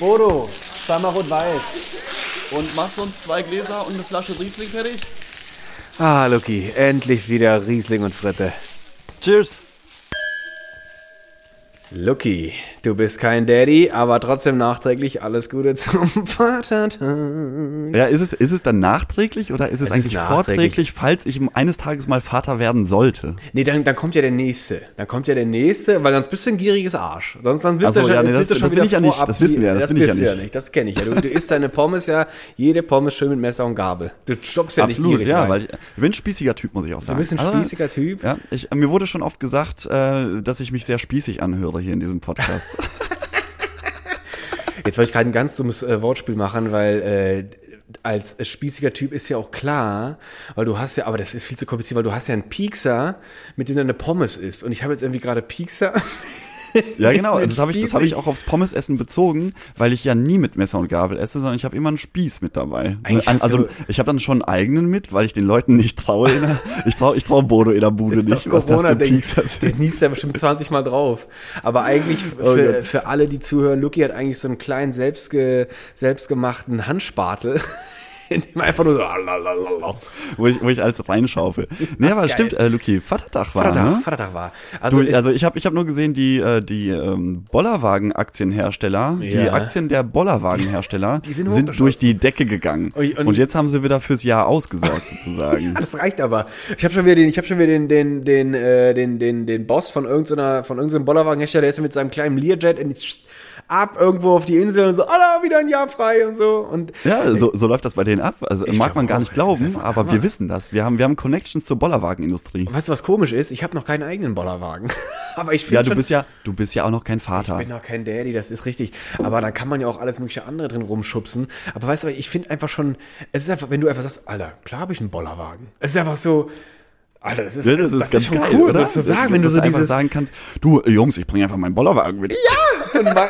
Bodo, zweimal rot-weiß. Und machst du uns zwei Gläser und eine Flasche Riesling fertig? Ah, Lucky, endlich wieder Riesling und Fritte. Cheers. Lucky, du bist kein Daddy, aber trotzdem nachträglich alles Gute zum Vatertag. Ja, ist es, ist es dann nachträglich oder ist es, Es ist eigentlich nachträglich. vorträglich, falls ich eines Tages mal Vater werden sollte? Nee, dann, dann kommt ja der Nächste. Dann kommt ja der Nächste, weil sonst bist du ein gieriges Arsch. Sonst dann Ach so, du schon, ja, nee, das- du schon das bin wieder ich ja nicht. Das wissen wir ja, das wie- bin ich ja bist du nicht. Das kenne ich ja. Du, du isst deine Pommes ja, jede Pommes schön mit Messer und Gabel. Du stoppst ja Absolut, nicht gierig ja, rein. weil ich, ich bin ein spießiger Typ, muss ich auch sagen. bist ein Also, spießiger Typ. Ja, ich, mir wurde schon oft gesagt, äh, dass ich mich sehr spießig anhöre hier in diesem Podcast. Jetzt wollte ich gerade ein ganz dummes äh, Wortspiel machen, weil äh, als spießiger Typ ist ja auch klar, weil du hast ja, aber das ist viel zu kompliziert, weil du hast ja einen Piekser, mit dem du eine Pommes isst. Und ich habe jetzt irgendwie gerade Piekser. Ja, genau. Das habe ich, das habe ich auch aufs Pommesessen bezogen, weil ich ja nie mit Messer und Gabel esse, sondern ich habe immer einen Spieß mit dabei. Eigentlich also ich habe dann schon einen eigenen mit, weil ich den Leuten nicht traue. Der, ich traue ich trau Bodo in der Bude nicht, das was das für Der sind. niest ja bestimmt 20 Mal drauf. Aber eigentlich Oh für, Gott. für alle, die zuhören, Lucky hat eigentlich so einen kleinen selbstge, selbstgemachten Handspatel, in dem einfach nur so lalalala. Wo ich, wo ich alles reinschaufel. Nee, aber Geil. stimmt, äh, Luki, Vatertag war, Vatertag, ne? Vatertag war. Also, Du, also ich habe ich hab nur gesehen, die, äh, die ähm, Bollerwagen-Aktienhersteller, die Ja. Aktien der Bollerwagen-Hersteller Die sind sind, durch die Decke gegangen. Ui, und- und, jetzt haben sie wieder fürs Jahr ausgesorgt, sozusagen. das reicht aber. Ich habe schon wieder den, ich habe schon wieder den, den, den, äh, den, den, den Boss von irgendeiner, von irgendeinem Bollerwagenhersteller, der ist mit seinem kleinen Learjet in, ab irgendwo auf die Insel und so, Allah, wieder ein Jahr frei und so. Und Ja, so, so läuft das bei denen ab. Also Ich mag man gar nicht das ist glauben, aber Hammer. wir wissen das. Wir haben, wir haben Connections zur Bollerwagenindustrie. weißt du, was komisch ist? Ich habe noch keinen eigenen Bollerwagen. aber ich finde Ja, du schon, bist ja, du bist ja auch noch kein Vater. Ich bin noch kein Daddy, das ist richtig. Aber da kann man ja auch alles mögliche andere drin rumschubsen. Aber weißt du, ich finde einfach schon, es ist einfach, wenn du einfach sagst, Alter, klar habe ich einen Bollerwagen. Es ist einfach so, Alter, das ist, Ja, das ist ganz schon geil, cool, oder? so zu sagen, wenn du so dieses, sagen kannst, du äh, Jungs, ich bringe einfach meinen Bollerwagen mit. mal,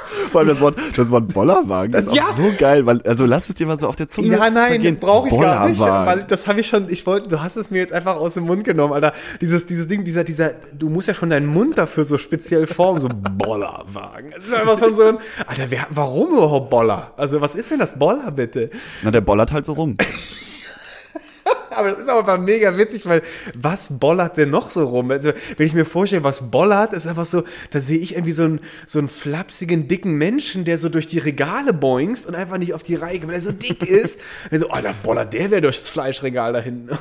Vor allem das Wort, das Wort Bollerwagen Das- ist auch ja. so geil, weil also lass es dir mal so auf der Zunge ja, nein, brauche ich gar nicht, weil das habe ich schon, ich wollte, du hast es mir jetzt einfach aus dem Mund genommen, Alter. Dieses, dieses Ding, dieser, dieser, du musst ja schon deinen Mund dafür so speziell formen, so Bollerwagen. Es ist einfach schon so ein, Alter, wer, warum überhaupt Boller? Also, was ist denn das Boller, bitte? Na, der bollert halt so rum. Aber das ist aber mega witzig, weil was bollert denn noch so rum? Also, wenn ich mir vorstelle, was bollert, ist einfach so, da sehe ich irgendwie so einen, so einen flapsigen, dicken Menschen, der so durch die Regale boingst und einfach nicht auf die Reihe weil er so dick ist. Also, oh, der bollert, der wäre durchs Fleischregal da hinten.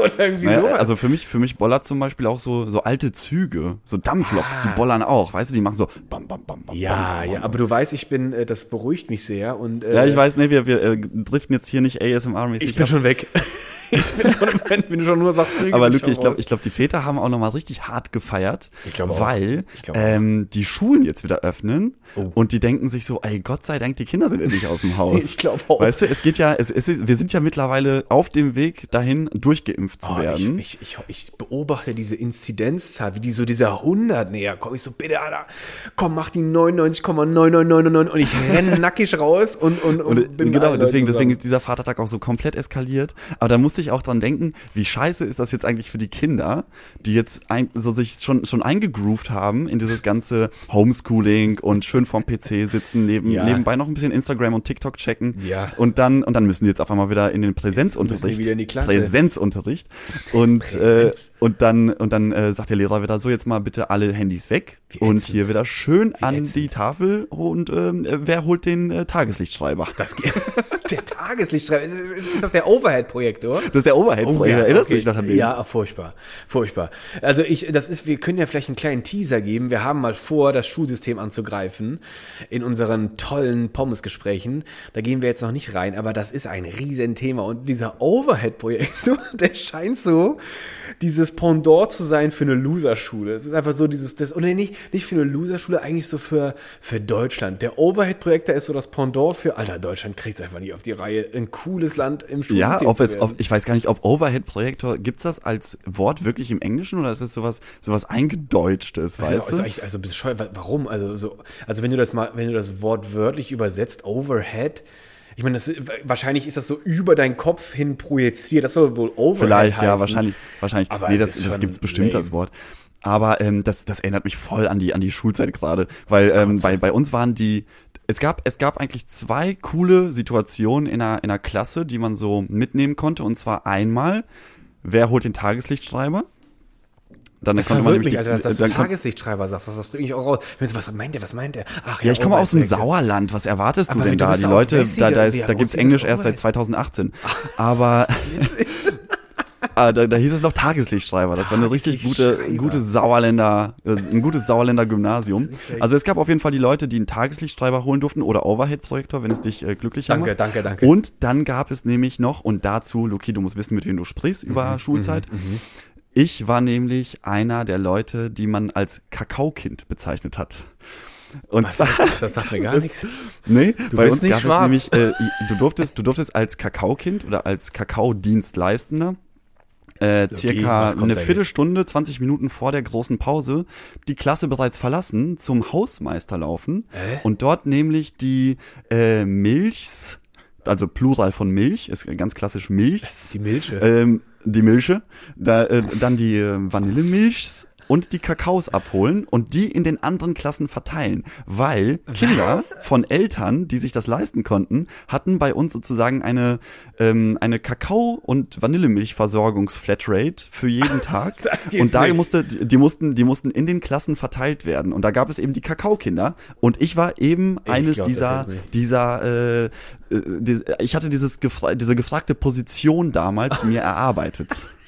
Oder irgendwie Naja, sowas. also für mich, für mich bollert zum Beispiel auch so, so alte Züge, so Dampfloks, die bollern auch, weißt du, die machen so bam, bam, bam, bam, Ah. ja, bam, bam, ja, aber du weißt, ich bin, äh, das beruhigt mich sehr und äh, Ja, ich weiß, ne, wir, wir äh, driften jetzt hier nicht ASMR-mäßig ich bin ab. schon weg. ich bin schon, du schon nur sagst, Züge, Aber schon ich glaube, ich glaub, die Väter haben auch nochmal richtig hart gefeiert, Ich glaube auch. weil Ich glaube ähm, die Schulen jetzt wieder öffnen Oh. und die denken sich so, ey, Gott sei Dank, die Kinder sind endlich aus dem Haus. Ich glaube auch. Weißt du, es geht ja, es, es ist, wir sind ja mittlerweile auf dem Weg dahin, durchgeimpft zu Oh, werden. Ich, ich, ich, ich beobachte diese Inzidenzzahl, wie die so dieser 100 näher kommt. Ich so, bitte, Alter, komm, mach die 99,9999 und ich renne nackig raus und, und, und, Und, bin genau, deswegen, deswegen ist dieser Vatertag auch so komplett eskaliert. Aber da musste ich auch dran denken, wie scheiße ist das jetzt eigentlich für die Kinder, die jetzt ein, so sich schon, schon eingegroovt haben in dieses ganze Homeschooling und schön vorm PC sitzen, neben, Ja. nebenbei noch ein bisschen Instagram und TikTok checken. Ja. Und dann, und dann müssen die jetzt auf einmal wieder in den Müssen Präsenzunterricht. Präsenzunterricht. Und, äh, und dann, und dann äh, sagt der Lehrer wieder so, jetzt mal bitte alle Handys weg. Wie und ätzend. hier wieder schön an ätzend. die Tafel und ähm, wer holt den äh, Tageslichtschreiber? Das geht. Der Tageslichtstreifen, ist, ist, ist das der Overhead-Projektor? Das ist der Overhead. Oh, Erinnerst du okay. dich noch an den? Ja, furchtbar. Furchtbar. Also ich, das ist, wir können ja vielleicht einen kleinen Teaser geben. Wir haben mal vor, das Schulsystem anzugreifen in unseren tollen Pommes-Gesprächen. Da gehen wir jetzt noch nicht rein, aber das ist ein Riesenthema. Und dieser Overhead-Projektor, der scheint so dieses Pendant zu sein für eine Loser-Schule. Es ist einfach so dieses, das, oder nicht, nicht für eine Loser-Schule, eigentlich so für, für Deutschland. Der Overhead-Projektor ist so das Pendant für, Alter, Deutschland kriegt es einfach nicht auf die Reihe. Ein cooles Land im Schulsystem Ja, ob es, ob, ich weiß gar nicht, ob Overhead-Projektor, gibt's das als Wort wirklich im Englischen oder ist es sowas, sowas eingedeutschtes, Also, weißt also, du? eigentlich- also bescheuert, wa- warum? Also, so, also wenn du das mal, wenn du das Wort wörtlich übersetzt, Overhead, ich meine, das, wahrscheinlich ist das so über deinen Kopf hin projiziert. Das soll wohl Overhead Vielleicht, ja, heißen. wahrscheinlich, wahrscheinlich. Aber nee, es das, das gibt's bestimmt, lame. das Wort. Aber ähm, das, das erinnert mich voll an die, an die Schulzeit gerade, weil ähm, bei, bei uns waren die, es gab, es gab eigentlich zwei coole Situationen in einer, in einer Klasse, die man so mitnehmen konnte. Und zwar einmal, wer holt den Tageslichtschreiber? Dann Das konnte man nämlich mich, Alter, dass, dass du Tageslichtschreiber sagst. Das, das bringt mich auch raus. Was meint der? Was meint der? Ach ja, ich komme aus dem. Sauerland. Was erwartest du Aber denn du da? Die Leute, da, da, ist, da groß gibt's Englisch erst seit Overhead? 2018. Aber ah, da, da hieß es noch Tageslichtschreiber. Das war eine richtig gute, gute Sauerländer, äh, ein gutes Sauerländer Gymnasium. Also es gab auf jeden Fall die Leute, die einen Tageslichtschreiber holen durften oder Overhead-Projektor, wenn es dich äh, glücklicher Danke, macht. danke, danke. Und dann gab es nämlich noch, und dazu, Luki, du musst wissen, mit wem du sprichst Mhm, über Schulzeit. Ich war nämlich einer der Leute, die man als Kakaokind bezeichnet hat. Und Was, zwar, das, das sagt mir gar nichts. nee, bei bist uns nicht gab schwarz. es nämlich, äh, du durftest, du durftest als Kakaokind oder als Kakaodienstleistender äh, circa was kommt eine Viertelstunde, 20 Minuten vor der großen Pause die Klasse bereits verlassen, zum Hausmeister laufen Äh? und dort nämlich die äh, Milchs, also Plural von Milch, ist ganz klassisch Milchs, Die Milche. ähm, die Milche, da, äh, dann die äh, Vanillemilchs und die Kakaos abholen und die in den anderen Klassen verteilen, weil Kinder von Eltern, die sich das leisten konnten, hatten bei uns sozusagen eine ähm, eine Kakao- und Vanillemilch-Versorgungs-Flatrate für jeden Tag. Und da nicht. musste die mussten die mussten in den Klassen verteilt werden. Und da gab es eben die Kakaokinder. Und ich war eben eines glaub, dieser dieser äh, äh, ich hatte dieses diese gefragte Position damals mir erarbeitet.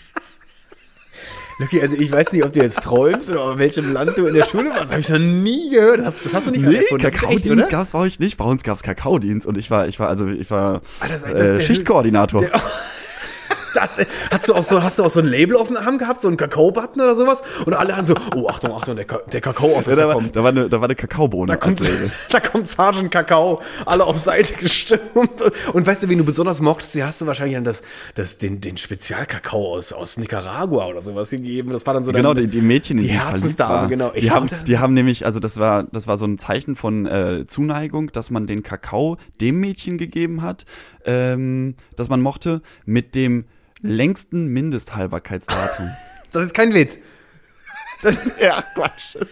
Lucky, also ich weiß nicht, ob du jetzt träumst oder in welchem Land du in der Schule warst. Habe ich noch nie gehört. Das, das hast du nicht Nee, erfunden. Das Kakaodienst oder? gab's bei euch nicht. Bei uns gab's Kakaodienst und ich war, ich war, also ich war Ah, das- das- äh, der- Schichtkoordinator. Das, hast du auch so, hast du auch so ein Label auf dem Arm gehabt, so einen Kakao-Button oder sowas? Und alle haben so, oh, Achtung, Achtung, der, Ka der Ja, Kakao-Officer da, war, kommt. da, war eine, da war eine Kakaobohne Da kommt, da kommt Sergeant Kakao, alle auf Seite gestürmt. Und, weißt du, wen du besonders mochtest? Die hast du wahrscheinlich an das, das, den, den Spezialkakao aus, aus Nicaragua oder sowas gegeben. Das war dann so Genau, dein- die, die Mädchen, in die die, Herzensdame, war. genau. Ich Die haben, die haben nämlich, also das war, das war so ein Zeichen von äh, Zuneigung, dass man den Kakao dem Mädchen gegeben hat, ähm, das man mochte, mit dem längsten Mindesthaltbarkeitsdatum. Das ist kein Witz. ja, Quatsch.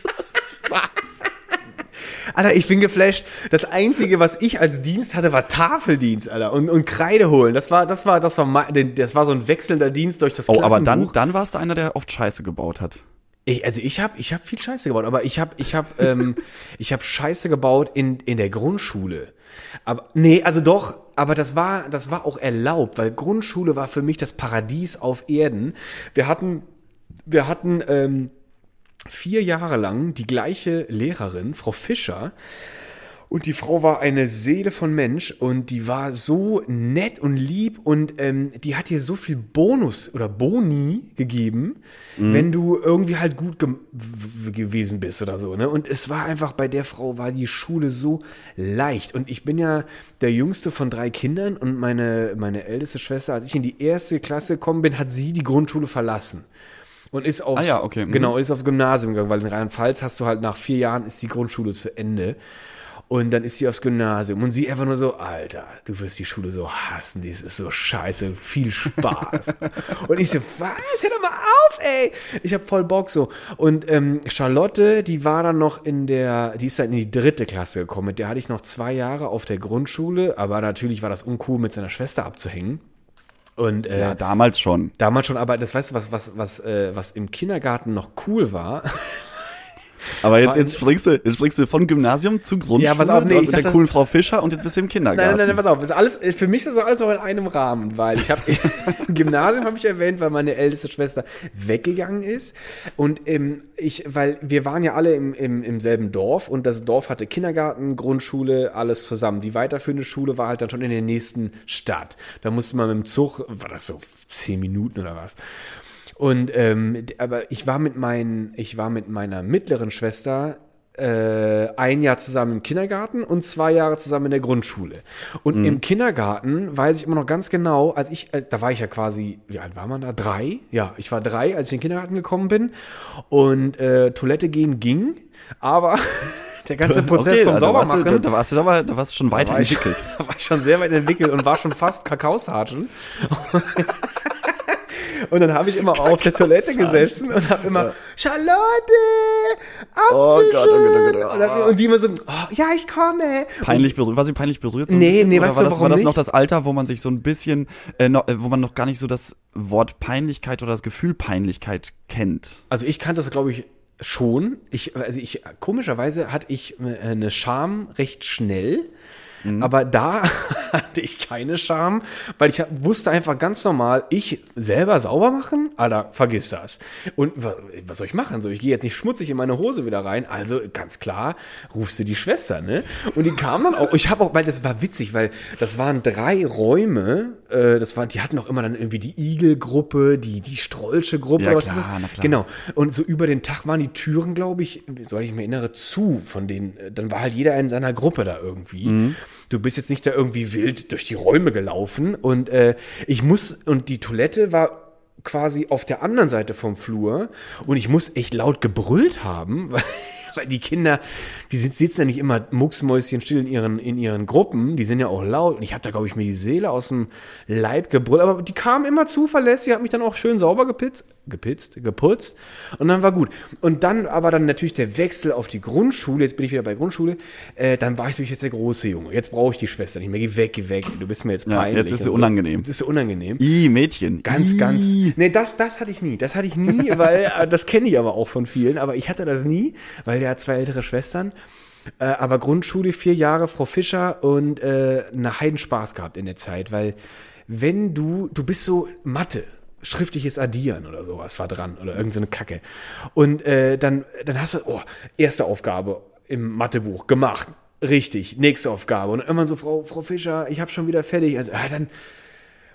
Alter, ich bin geflasht. Das Einzige, was ich als Dienst hatte, war Tafeldienst, Alter. Und, und Kreide holen. Das war, das war, das war, das war so ein wechselnder Dienst durch das Oh, aber dann, dann warst du einer, der oft Scheiße gebaut hat. Ich, also ich habe ich hab viel Scheiße gebaut, aber ich habe ich hab, ähm, ich hab Scheiße gebaut in, in der Grundschule. Aber nee, also doch, aber das war das war auch erlaubt, weil Grundschule war für mich das Paradies auf Erden. Wir hatten wir hatten ähm, vier Jahre lang die gleiche Lehrerin, Frau Fischer. Und die Frau war eine Seele von Mensch und die war so nett und lieb und ähm, die hat dir so viel Bonus oder Boni gegeben, wenn du irgendwie halt gut ge gewesen bist oder so. Ne? Und es war einfach bei der Frau war die Schule so leicht. Und ich bin ja der jüngste von drei Kindern und meine, meine älteste Schwester, als ich in die erste Klasse gekommen bin, hat sie die Grundschule verlassen. Und ist aufs, Ah ja, okay, mhm. genau, ist aufs Gymnasium gegangen, weil in Rheinland-Pfalz hast du halt nach vier Jahren ist die Grundschule zu Ende. Und dann ist sie aufs Gymnasium und sie einfach nur so, Alter, du wirst die Schule so hassen, dies ist so scheiße, viel Spaß. und ich so, was? Hör doch mal auf, ey. Ich hab voll Bock so. Und ähm, Charlotte, die war dann noch in der, die ist dann in die dritte Klasse gekommen. Mit der hatte ich noch zwei Jahre auf der Grundschule, aber natürlich war das uncool, mit seiner Schwester abzuhängen. Und äh, Ja, damals schon. damals schon, aber das weißt du, was, was, was, äh, was im Kindergarten noch cool war. Aber jetzt, jetzt springst du, jetzt springst du von Gymnasium zu Grundschule Ja, pass auf, nee, mit der das- coolen Frau Fischer und jetzt bist du im Kindergarten. Nein, nein, nein, pass auf, ist alles, für mich ist das alles noch in einem Rahmen, weil ich habe Gymnasium habe ich erwähnt, weil meine älteste Schwester weggegangen ist und ähm, ich, weil wir waren ja alle im, im, im selben Dorf und das Dorf hatte Kindergarten, Grundschule, alles zusammen. Die weiterführende Schule war halt dann schon in der nächsten Stadt. Da musste man mit dem Zug, war das so zehn Minuten oder was? Und ähm, aber ich war mit meinen, ich war mit meiner mittleren Schwester äh, ein Jahr zusammen im Kindergarten und zwei Jahre zusammen in der Grundschule. Und im Kindergarten weiß ich immer noch ganz genau, als ich, äh, da war ich ja quasi, wie alt war man da? Drei? Ja, ich war drei, als ich in den Kindergarten gekommen bin. Und äh, Toilette gehen ging, aber der ganze Prozess Okay, vom da, da, warst du, Saubermachen. da, warst du da warst du schon war ich, weiterentwickelt. da war ich schon sehr weit entwickelt und war schon fast Kakaosargen. Und dann habe ich immer auf der Toilette gesessen und habe immer, Charlotte, Oh Apfelchen. Gott, oh Gott, oh Gott, oh. Und, sie immer so, oh, ja, ich komme. Peinlich berührt, war sie peinlich berührt? So Nee, bisschen? nee, Oder weißt war du, das, warum war das nicht? noch das Alter, wo man sich so ein bisschen, äh, noch, äh, wo man noch gar nicht so das Wort Peinlichkeit oder das Gefühl Peinlichkeit kennt? Also ich kannte das, glaube ich, schon. Ich, also ich, komischerweise hatte ich äh, eine Scham recht schnell. Aber da hatte ich keine Scham, weil ich wusste einfach ganz normal, ich selber sauber machen, Alter, vergiss das. Und wa- was soll ich machen? So, ich gehe jetzt nicht schmutzig in meine Hose wieder rein. Also ganz klar, rufst du die Schwester, ne? Und die kam dann auch. Ich habe auch, weil das war witzig, weil das waren drei Räume. Äh, das waren, die hatten auch immer dann irgendwie die Igel-Gruppe, die die Strolche Gruppe. Ja, klar, na klar. Genau. Und so über den Tag waren die Türen, glaube ich, soweit ich mich erinnere, zu von denen. Dann war halt jeder in seiner Gruppe da irgendwie. Mhm. Du bist jetzt nicht da irgendwie wild durch die Räume gelaufen. Und äh, ich muss, und die Toilette war quasi auf der anderen Seite vom Flur. Und ich muss echt laut gebrüllt haben, weil, weil die Kinder, die sitzen ja nicht immer mucksmäuschen still in ihren, in ihren Gruppen. Die sind ja auch laut. Und ich habe da, glaube ich, mir die Seele aus dem Leib gebrüllt. Aber die kamen immer zuverlässig, hat mich dann auch schön sauber gepitzt, gepitzt, geputzt. Und dann war gut. Und dann aber dann natürlich der Wechsel auf die Grundschule. Jetzt bin ich wieder bei Grundschule. Äh, dann war ich natürlich jetzt der große Junge. Jetzt brauche ich die Schwester nicht mehr. Geh weg, geh weg. Du bist mir jetzt Ja, peinlich. jetzt ist sie so. unangenehm. Jetzt ist sie unangenehm. I, Mädchen. Ganz, I. ganz. Nee, das, das hatte ich nie. Das hatte ich nie, weil äh, das kenne ich aber auch von vielen. Aber ich hatte das nie, weil der hat zwei ältere Schwestern. Äh, aber Grundschule vier Jahre, Frau Fischer und äh, eine Heiden Spaß gehabt in der Zeit, weil wenn du, du bist so Mathe, schriftliches Addieren oder sowas war dran oder irgendeine so Kacke. Und äh, dann, dann hast du, oh, erste Aufgabe im Mathebuch gemacht. Richtig, nächste Aufgabe. Und immer so, Frau, Frau Fischer, ich habe schon wieder fertig. Also, ah, dann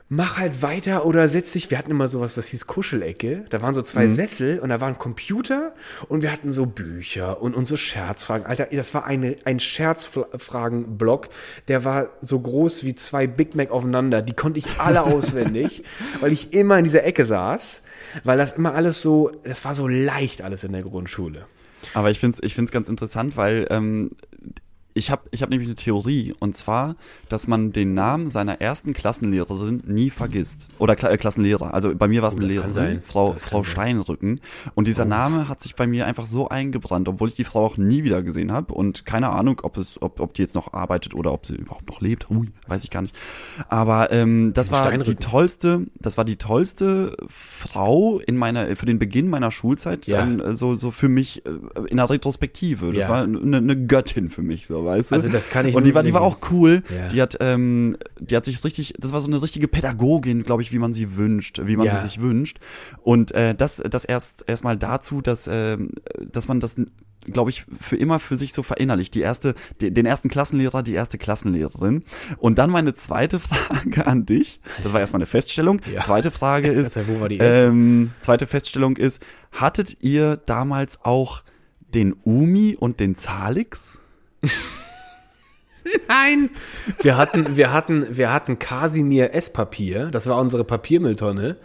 mach halt weiter oder setz dich. Wir hatten immer sowas, das hieß Kuschelecke. Da waren so zwei Sessel und da waren Computer und wir hatten so Bücher und, und so Scherzfragen. Alter, das war eine, ein Scherzfragen-Block. Der war so groß wie zwei Big Mac aufeinander. Die konnte ich alle auswendig, weil ich immer in dieser Ecke saß. Weil das immer alles so, das war so leicht alles in der Grundschule. Aber ich finde es ich find's ganz interessant, weil ähm, ich habe ich hab nämlich eine Theorie und zwar, dass man den Namen seiner ersten Klassenlehrerin nie vergisst. Oder Kla äh, Klassenlehrer. Also bei mir war es Oh, eine Lehrerin. Frau, Das Frau. Steinrücken. Und dieser Name hat sich bei mir einfach so eingebrannt, obwohl ich die Frau auch nie wieder gesehen habe und keine Ahnung, ob es, ob, ob die jetzt noch arbeitet oder ob sie überhaupt noch lebt. Hui, weiß ich gar nicht. Aber ähm, das war die tollste, das war die tollste Frau in meiner für den Beginn meiner Schulzeit, Ja. so so für mich äh, in der Retrospektive. Das Ja. war eine, eine Göttin für mich, so weißt du. Also das kann ich Und die war die war auch cool. Ja. Die hat ähm, die hat sich richtig, das war so eine richtige Pädagogin, glaube ich, wie man sie wünscht, wie man Ja. sie sich wünscht. Und äh, das das erst erstmal dazu, dass ähm, dass man das glaube ich, für immer für sich so verinnerlicht. Die erste, de- den ersten Klassenlehrer, die erste Klassenlehrerin. Und dann meine zweite Frage an dich. Das war erstmal eine Feststellung. Ja. Zweite Frage ist, Das heißt, wo war die erste? ähm, zweite Feststellung ist, hattet ihr damals auch den Umi und den Zalix? Nein. Wir hatten, wir hatten, wir hatten Kasimir Esspapier. Das war unsere Papiermülltonne.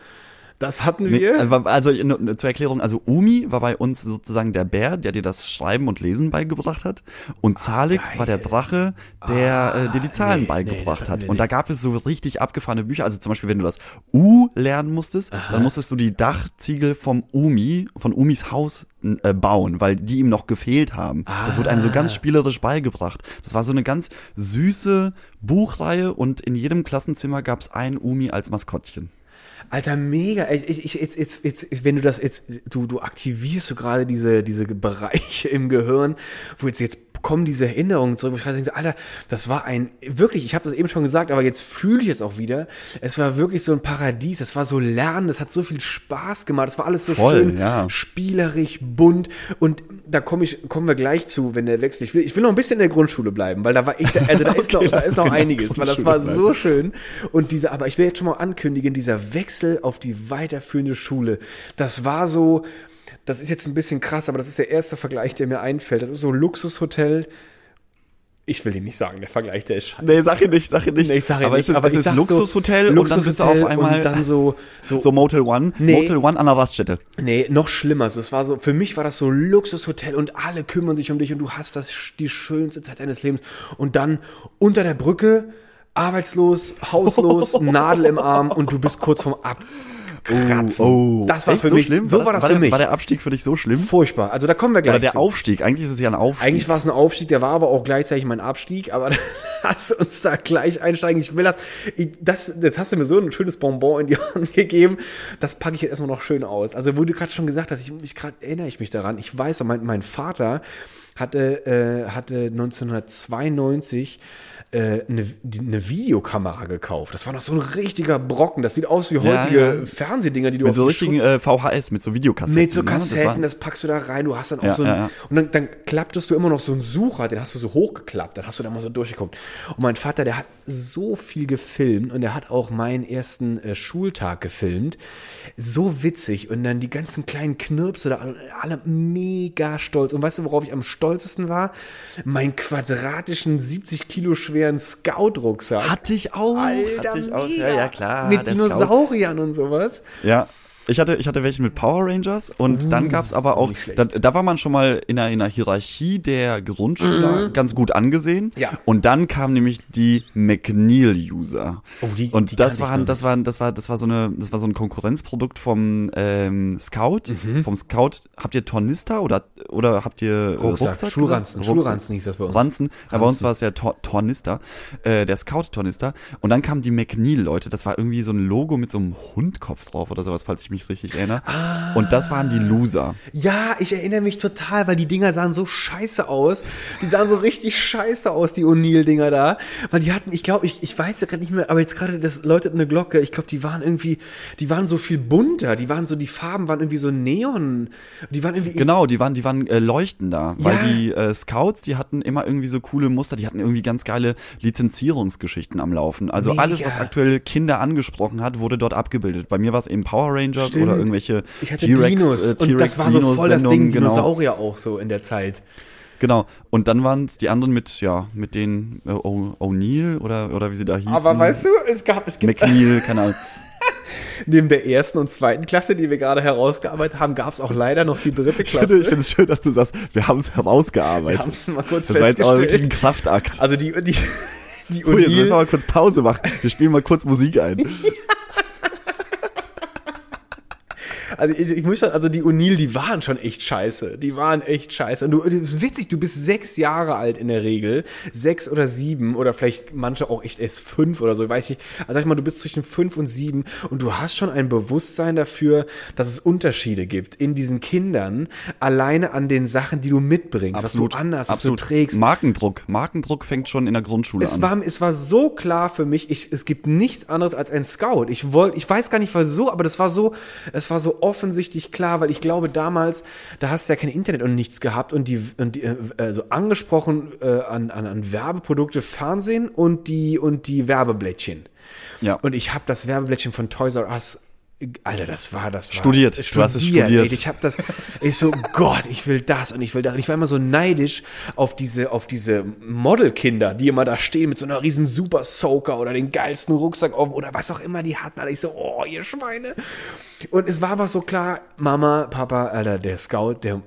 Das hatten Nee, wir. also nur zur Erklärung, also Umi war bei uns sozusagen der Bär, der dir das Schreiben und Lesen beigebracht hat. Und Zalix geil. war der Drache, der äh, dir die Zahlen nee, beigebracht nee, hat. Und da gab es so richtig abgefahrene Bücher. Also zum Beispiel, wenn du das U lernen musstest, dann musstest du die Dachziegel vom Umi, von Umis Haus äh, bauen, weil die ihm noch gefehlt haben. Das wurde einem so Ah. ganz spielerisch beigebracht. Das war so eine ganz süße Buchreihe und in jedem Klassenzimmer gab es ein Umi als Maskottchen. Alter, mega. Ich, ich, ich, jetzt, jetzt, jetzt, wenn du das jetzt, du, du aktivierst du gerade diese, diese Bereiche im Gehirn, wo jetzt, jetzt kommen diese Erinnerungen zurück, wo ich denke, Alter, das war ein, wirklich, ich habe das eben schon gesagt, aber jetzt fühle ich es auch wieder. Es war wirklich so ein Paradies, es war so lernen, es hat so viel Spaß gemacht, es war alles so Voll, schön ja. spielerisch, bunt und da komme ich, kommen wir gleich zu, wenn der Wechsel, ich will, ich will noch ein bisschen in der Grundschule bleiben, weil da war ich, also da ist noch, da ist noch einiges, weil das war bleiben. so schön. Und diese, aber ich will jetzt schon mal ankündigen, dieser Wechsel auf die weiterführende Schule, das war so, das ist jetzt ein bisschen krass, aber das ist der erste Vergleich, der mir einfällt. Das ist so ein Luxushotel. Ich will den nicht sagen, der Vergleich, der ist scheiße. Nee, sag ihn nicht, sag ihn nicht. Nee, ich sage aber nicht, es ist, aber es ist sag Luxushotel so, und dann bist du auf einmal und dann so, so, so Motel One, Nee. Motel One an der Raststätte. Nee, noch schlimmer. Es war so, für mich war das so ein Luxushotel und alle kümmern sich um dich und du hast das die schönste Zeit deines Lebens. Und dann unter der Brücke, arbeitslos, hauslos, Nadel im Arm und du bist kurz vorm Ab. Kratzen. Oh, das war echt für so mich, schlimm? so war das, war für der, mich. War der Abstieg für dich so schlimm? Furchtbar. Also da kommen wir gleich Oder der zu. Aufstieg? Eigentlich ist es ja ein Aufstieg. Eigentlich war es ein Aufstieg, der war aber auch gleichzeitig mein Abstieg, aber lass uns da gleich einsteigen. Ich will das, ich, das, jetzt hast du mir so ein schönes Bonbon in die Hand gegeben, das packe ich jetzt erstmal noch schön aus. Also wo du gerade schon gesagt hast, ich, ich gerade erinnere ich mich daran, ich weiß, mein, mein Vater hatte, äh, hatte 1992 äh, eine, die- eine Videokamera gekauft. Das war noch so ein richtiger Brocken. Das sieht aus wie Ja, heutige ja. Fernsehdinger, die du mit so richtigen äh, VHS, mit so Videokassetten. mit so ne? Das Kassetten, war- das, packst du da rein, du hast dann auch Ja, so ein, ja, ja. und dann, dann klapptest du immer noch so einen Sucher, den hast du so hochgeklappt, dann hast du da mal so durchgeguckt. Und mein Vater, der hat so viel gefilmt und der hat auch meinen ersten äh, Schultag gefilmt. So witzig und dann die ganzen kleinen Knirpse da, alle- mega stolz. Und weißt du, worauf ich am stolzesten war? Meinen quadratischen, 70 Kilo schweren Scout-Rucksack. Hatte ich auch. Alter, hatte ich auch. Ja, ja, klar. Mit. Dinosauriern und sowas. Ja. Ich hatte, ich hatte welche mit Power Rangers und dann gab's aber auch, da, da war man schon mal in einer, in einer Hierarchie der Grundschüler ganz gut angesehen. Mhm. Ja. Und dann kamen nämlich die McNeil-User. Oh, die- und die das waren, das waren, das war, das war so eine, das war so ein Konkurrenzprodukt vom ähm, Scout. Mhm. Vom Scout. Habt ihr Tornister oder oder habt ihr äh, Rucksack, Rucksack? Schulranzen, gesagt? Schulranzen hieß das bei uns. Ranzen. Ja, bei uns war es ja Tor Tornister, äh, der Scout-Tornister. Und dann kamen die McNeil-Leute. Das war irgendwie so ein Logo mit so einem Hundkopf drauf oder sowas, falls ich mich richtig erinnere. Ah. Und das waren die Loser. Ja, ich erinnere mich total, weil die Dinger sahen so scheiße aus. Die sahen so richtig scheiße aus, die O'Neill-Dinger da. Weil die hatten, ich glaube, ich, ich weiß ja gerade nicht mehr, aber jetzt gerade, das läutet eine Glocke. Ich glaube, die waren irgendwie, die waren so viel bunter. Die waren so, die Farben waren irgendwie so Neon. Die waren irgendwie. Genau, die waren, die waren äh, leuchtender, weil Ja. die äh, Scouts, die hatten immer irgendwie so coole Muster, die hatten irgendwie ganz geile Lizenzierungsgeschichten am Laufen. Also Mega. alles, was aktuell Kinder angesprochen hat, wurde dort abgebildet. Bei mir war es eben Power Rangers Stimmt. oder irgendwelche T-Rex, äh, und das war so voll das Ding, genau. Dinosaurier auch so in der Zeit. Genau. Und dann waren es die anderen mit, ja, mit den äh, O'Neill oder, oder wie sie da hießen. Aber weißt du, es gab, es gibt McNeil, keine Ahnung. neben der ersten und zweiten Klasse, die wir gerade herausgearbeitet haben, gab es auch leider noch die dritte Klasse. ich finde es schön, dass du sagst, wir haben es Wir herausgearbeitet. haben es mal kurz Das war jetzt aber wirklich ein festgestellt. Kraftakt. Also die, die, die Cool, jetzt müssen wir O'Neill, mal kurz Pause machen. Wir spielen mal kurz Musik ein. also ich, ich muss schon, also die O'Neill, die waren schon echt scheiße. Die waren echt scheiße. Und du, das ist witzig, du bist sechs Jahre alt in der Regel. Sechs oder sieben oder vielleicht manche auch echt erst fünf oder so, ich weiß nicht. Also sag ich mal, du bist zwischen fünf und sieben und du hast schon ein Bewusstsein dafür, dass es Unterschiede gibt in diesen Kindern, alleine an den Sachen, die du mitbringst, was du anders, was du trägst. Markendruck. Markendruck fängt schon in der Grundschule Es an. war, es war so klar für mich, ich, es gibt nichts anderes als ein Scout. Ich wollte, ich weiß gar nicht wieso, aber das war so, es war so offensichtlich klar, weil ich glaube damals, da hast du ja kein Internet und nichts gehabt und die, und die äh, also angesprochen äh, an, an, an Werbeprodukte, Fernsehen und die und die Werbeblättchen. Ja. Und ich habe das Werbeblättchen von Toys R Us Alter, das war das war Studiert. Du hast es studiert. Ey, ich habe das ich so Gott, ich will das und ich will das und ich war immer so neidisch auf diese auf diese Modelkinder, die immer da stehen mit so einer riesen Super Soaker oder den geilsten Rucksack auf oder was auch immer die hatten. Alter, ich so, oh, ihr Schweine. Und es war aber so klar, Mama, Papa, Alter, der Scout, der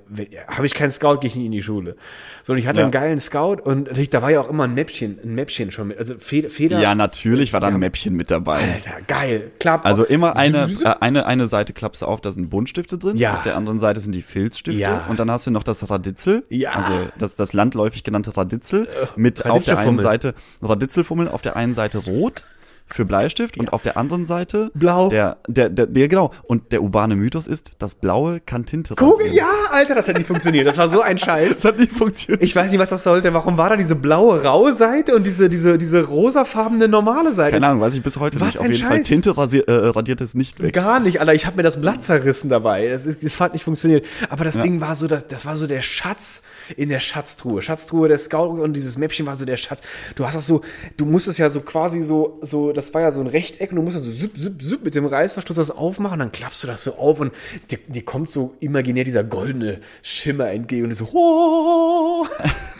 habe ich keinen Scout, gehe ich nicht in die Schule. So und ich hatte Ja. einen geilen Scout und natürlich, da war ja auch immer ein Mäppchen, ein Mäppchen schon mit, also Feder, Feder ja, natürlich war da ein Ja. Mäppchen mit dabei. Alter, geil. Klapp. Also immer eine, äh, eine, eine Seite klappst du auf, da sind Buntstifte drin. Ja. Auf der anderen Seite sind die Filzstifte. Ja. Und dann hast du noch das Raditzel. Ja. Äh, Also das, das landläufig genannte Raditzel. Mit auf der einen Raditzelfummel. Seite Raditzelfummeln, auf der einen Seite rot für Bleistift und auf der anderen Seite Blau. Der, der, der, der, genau. Und der urbane Mythos ist, das Blaue kann Tinte radieren. ja, Alter, das hat nicht funktioniert. Das war so ein Scheiß. Das hat nicht funktioniert. Ich weiß nicht, was das sollte. Warum war da diese blaue raue Seite und diese, diese, diese rosafarbene normale Seite? Keine Ahnung, weiß ich bis heute Was nicht. Auf jeden Fall, Scheiß. Tinte rasier, äh, radiert es nicht weg. Gar nicht, Alter. Ich habe mir das Blatt zerrissen dabei. Das, ist, das hat nicht funktioniert. Aber das Ding war so, das, das war so der Schatz in der Schatztruhe. Schatztruhe der Scout und dieses Mäppchen war so der Schatz. Du hast das so, du musstest ja so quasi so, so, das war ja so ein Rechteck und du musstest so zip, zip, zip mit dem Reißverschluss das aufmachen, dann klappst du das so auf und dir, dir kommt so imaginär dieser goldene Schimmer entgegen und du so, oh.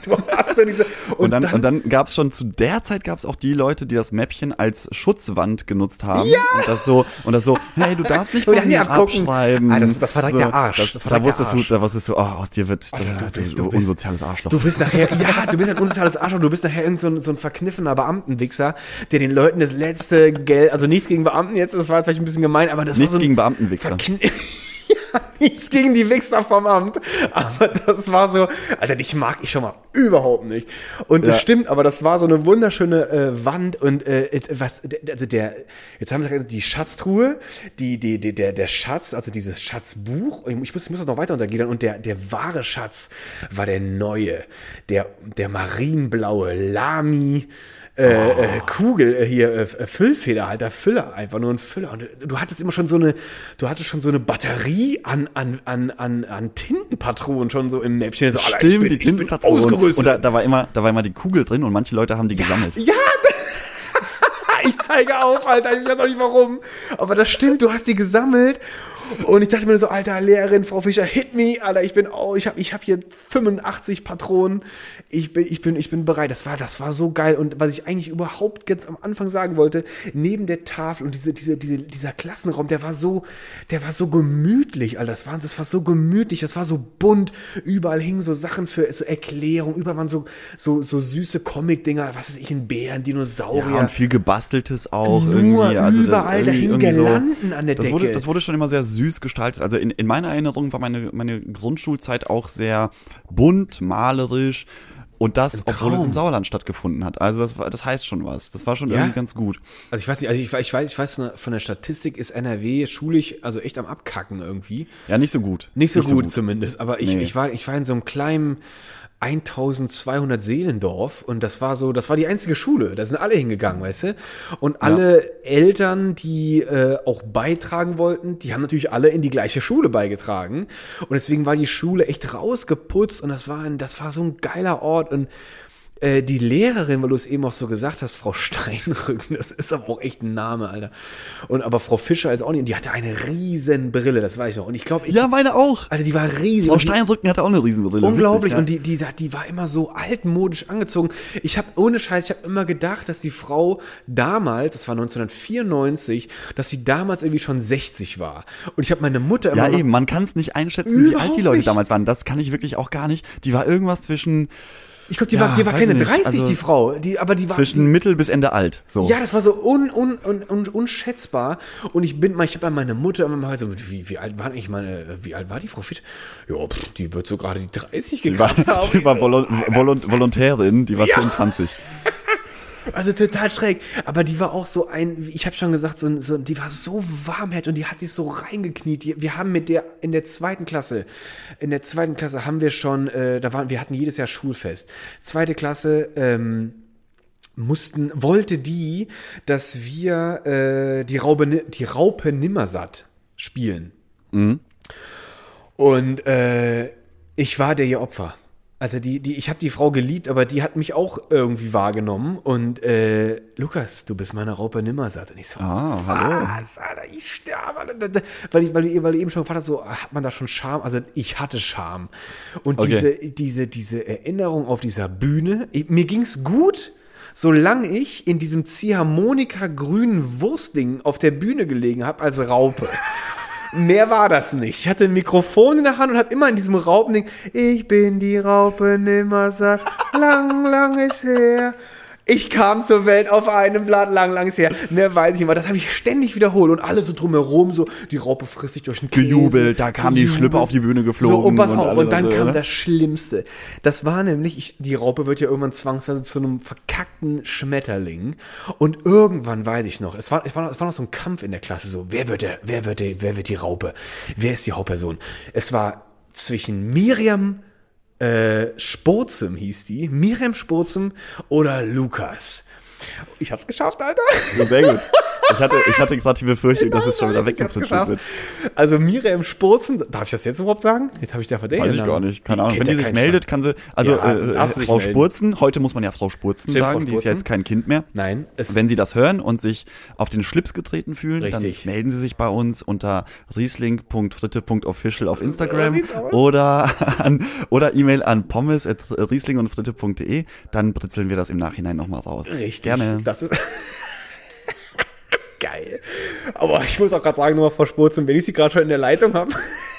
Du hast so diese, Und dann, und dann gab es schon, zu der Zeit gab es auch die Leute, die das Mäppchen als Schutzwand genutzt haben. Ja! Und das so, und das so, hey, du darfst nicht Und von dann mir abschreiben. Ah, das- das war direkt so, der Arsch. Das, Das da wusstest du, da wusstest du, oh, aus dir wird, das, Alter, du das, bist- du du bist- unsoziales Arschloch. Du bist nachher, ja, du bist ein unsoziales Arschloch, du bist nachher irgend so ein, so ein verkniffener Beamtenwichser, der den Leuten das letzte Geld, also nichts gegen Beamten jetzt, das war jetzt vielleicht ein bisschen gemein, aber das Nichts war so gegen Beamtenwichser. Ja, nichts gegen die Wichser vom Amt, aber das war so, Alter, dich mag ich schon mal überhaupt nicht. Und das Ja. stimmt, aber das war so eine wunderschöne äh, Wand und äh, was, also der, jetzt haben wir gesagt, die Schatztruhe, die, die, die, der, der Schatz, also dieses Schatzbuch, ich muss, ich muss das noch weiter untergliedern und der, der wahre Schatz war der neue, der, der marienblaue Lamy, äh, äh, Kugel äh, hier äh, Füllfeder halt der Füller einfach nur ein Füller und du- hattest immer schon so eine du hattest schon so eine Batterie an an an an, an Tintenpatronen schon so im Näpfchen so, Stimmt, ich bin, die Tintenpatronen. Und da, da war immer, da war immer die Kugel drin und manche Leute haben die gesammelt. ja, ich zeige auf, Alter, ich weiß auch nicht warum. Aber das stimmt, du hast die gesammelt. Und ich dachte mir so, Alter, Lehrerin, Frau Fischer, hit me, Alter, ich bin, oh, ich habe ich hab hier 85 Patronen. Ich bin, ich bin, ich bin bereit. Das war, das war so geil. Und was ich eigentlich überhaupt ganz am Anfang sagen wollte, neben der Tafel und diese, diese, diese, dieser Klassenraum, der war so, der war so gemütlich, Alter. Das war, das war so gemütlich, das war so bunt. Überall hingen so Sachen für so Erklärungen. Überall waren so, so, so süße Comic-Dinger, was weiß ich, ein Bären, Dinosaurier. Ja, und viel Gebasteltes auch Nur irgendwie. Also überall, da hingen Girlanden an der das Decke. Wurde, das wurde schon immer sehr süß gestaltet. Also in, in meiner Erinnerung war meine, meine Grundschulzeit auch sehr bunt, malerisch. Und das, obwohl es Traum. im Sauerland stattgefunden hat. Also das, war, das heißt schon was. Das war schon Ja? irgendwie ganz gut. Also ich weiß nicht, also ich, weiß- ich weiß, ich weiß von der- Statistik ist NRW schulisch also echt am Abkacken irgendwie. Ja, nicht so gut. Nicht so, gut, zumindest, aber ich, Nee. ich war ich war in so einem kleinen 1200 Seelendorf und das war so, das war die einzige Schule, da sind alle hingegangen, weißt du? Und alle Eltern, die äh, auch beitragen wollten, die haben natürlich alle in die gleiche Schule beigetragen. Und deswegen war die Schule echt rausgeputzt und das war ein, das war so ein geiler Ort und äh, die Lehrerin, weil du es eben auch so gesagt hast, Frau Steinrücken, das ist aber auch echt ein Name, Alter. Und aber Frau Fischer ist auch nicht, die hatte eine riesen Brille, das weiß ich noch. Und ich glaube, ich, Ja, meine auch. also die war riesig. Frau Steinrücken hatte auch eine Riesenbrille. Unglaublich. Witzig, Und die, die, die war immer so altmodisch angezogen. Ich habe ohne Scheiß, ich habe immer gedacht, dass die Frau damals, das war 1994, dass sie damals irgendwie schon 60 war. Und ich habe meine Mutter immer Ja, eben, man kann es nicht einschätzen, wie alt die Leute nicht. damals waren. Das kann ich wirklich auch gar nicht. Die war irgendwas zwischen, Ich glaube, die Ja, war, die war keine nicht. 30, Also die Frau. Die, aber die war. zwischen Mittel bis Ende alt. So. Ja, das war so un, un, un, un, unschätzbar. Und ich bin mal, ich habe an meine Mutter immer mal so, wie, wie alt war ich meine, wie alt war die Frau Fitt? Ja, die wird so gerade die 30 Die war, gekratzt haben. die war Volon Volon Volontärin, die war 24. Also total schräg. Aber die war auch so ein, ich habe schon gesagt, so, so, die war so warmherzig und die hat sich so reingekniet. Die, wir haben mit der in der zweiten Klasse, in der zweiten Klasse haben wir schon, äh, da waren, wir hatten jedes Jahr Schulfest. Zweite Klasse, ähm, mussten, wollte die, dass wir äh, die Raupe, die Raupe Nimmersatt spielen. Und äh, ich war der ihr Opfer. Also die, die, ich habe die Frau geliebt, aber die hat mich auch irgendwie wahrgenommen. Und äh, Lukas, du bist meine Raupe Nimmersatt. Und ich so, Ah, hallo. was, Alter, ich sterbe. Weil, ich, weil, du- weil du eben schon gefragt hast, so, hat man da schon Scham? Also ich hatte Scham. Und Okay. diese, diese, diese Erinnerung auf dieser Bühne, ich, mir ging's gut, solange ich in diesem Ziehharmonika-grünen Wurstding auf der Bühne gelegen habe als Raupe. Mehr war das nicht. Ich hatte ein Mikrofon in der Hand und habe immer in diesem Raupending, ich bin die Raupe Nimmersatt, lang, lang ist her. Ich kam zur Welt auf einem Blatt, lang, lang ist her. Mehr weiß ich nicht, aber das habe ich ständig wiederholt und alle so drumherum, so, die Raupe frisst sich durch den Käse. Gejubelt, da kam die Gejubelt. Schlüpper auf die Bühne geflogen. So, und pass und auf, alle und dann so, kam ne? das Schlimmste. Das war nämlich, ich, die Raupe wird ja irgendwann zwangsweise zu einem verkackten Schmetterling. Und irgendwann weiß ich noch, es war, es war, es war noch so ein Kampf in der Klasse, so, wer wird der, wer wird der, wer wird die Raupe? Wer ist die Hauptperson? Es war zwischen Miriam, äh, Spurzem hieß die, Miriam Spurzem oder Lukas. Ich hab's geschafft, Alter. Ja, sehr gut. Ich hatte, ich hatte gerade die Befürchtung, dass es schon wieder weggekritzelt wird. Also Miriam Spurzen, darf ich das jetzt überhaupt sagen? Jetzt habe ich da verdächtigt. Weiß ich gar nicht, keine Ahnung. Wenn die sich meldet, kann sie, also Ja, äh, Frau. Spurzen, heute muss man ja Frau Spurzen Stimmt, sagen, Frau die ist ja Spurzen. jetzt kein Kind mehr. Nein, es Wenn Sie das hören und sich auf den Schlips getreten fühlen, Richtig. dann melden Sie sich bei uns unter riesling.fritte.official auf Instagram oder an, oder E-Mail an pommes at rieslingundfritte.de. Dann britzeln wir das im Nachhinein nochmal raus. Richtig. Gerne. Das ist geil. Aber ich muss auch gerade sagen, nochmal Frau Spurzen, wenn ich sie gerade schon in der Leitung habe.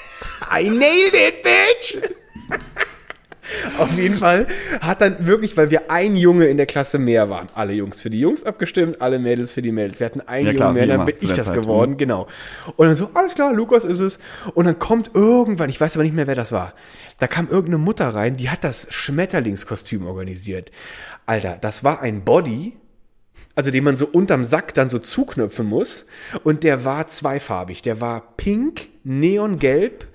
I nailed it, bitch! Auf jeden Fall hat dann wirklich, weil wir ein Junge in der Klasse mehr waren, alle Jungs für die Jungs abgestimmt, alle Mädels für die Mädels. Wir hatten einen Ja, Jungen mehr, dann bin ich das Zeit, geworden, genau. Und dann so, alles klar, Lukas ist es. Und dann kommt irgendwann, ich weiß aber nicht mehr, wer das war, da kam irgendeine Mutter rein, die hat das Schmetterlingskostüm organisiert. Alter, das war ein Body, also den man so unterm Sack dann so zuknöpfen muss. Und der war zweifarbig. Der war pink, neongelb,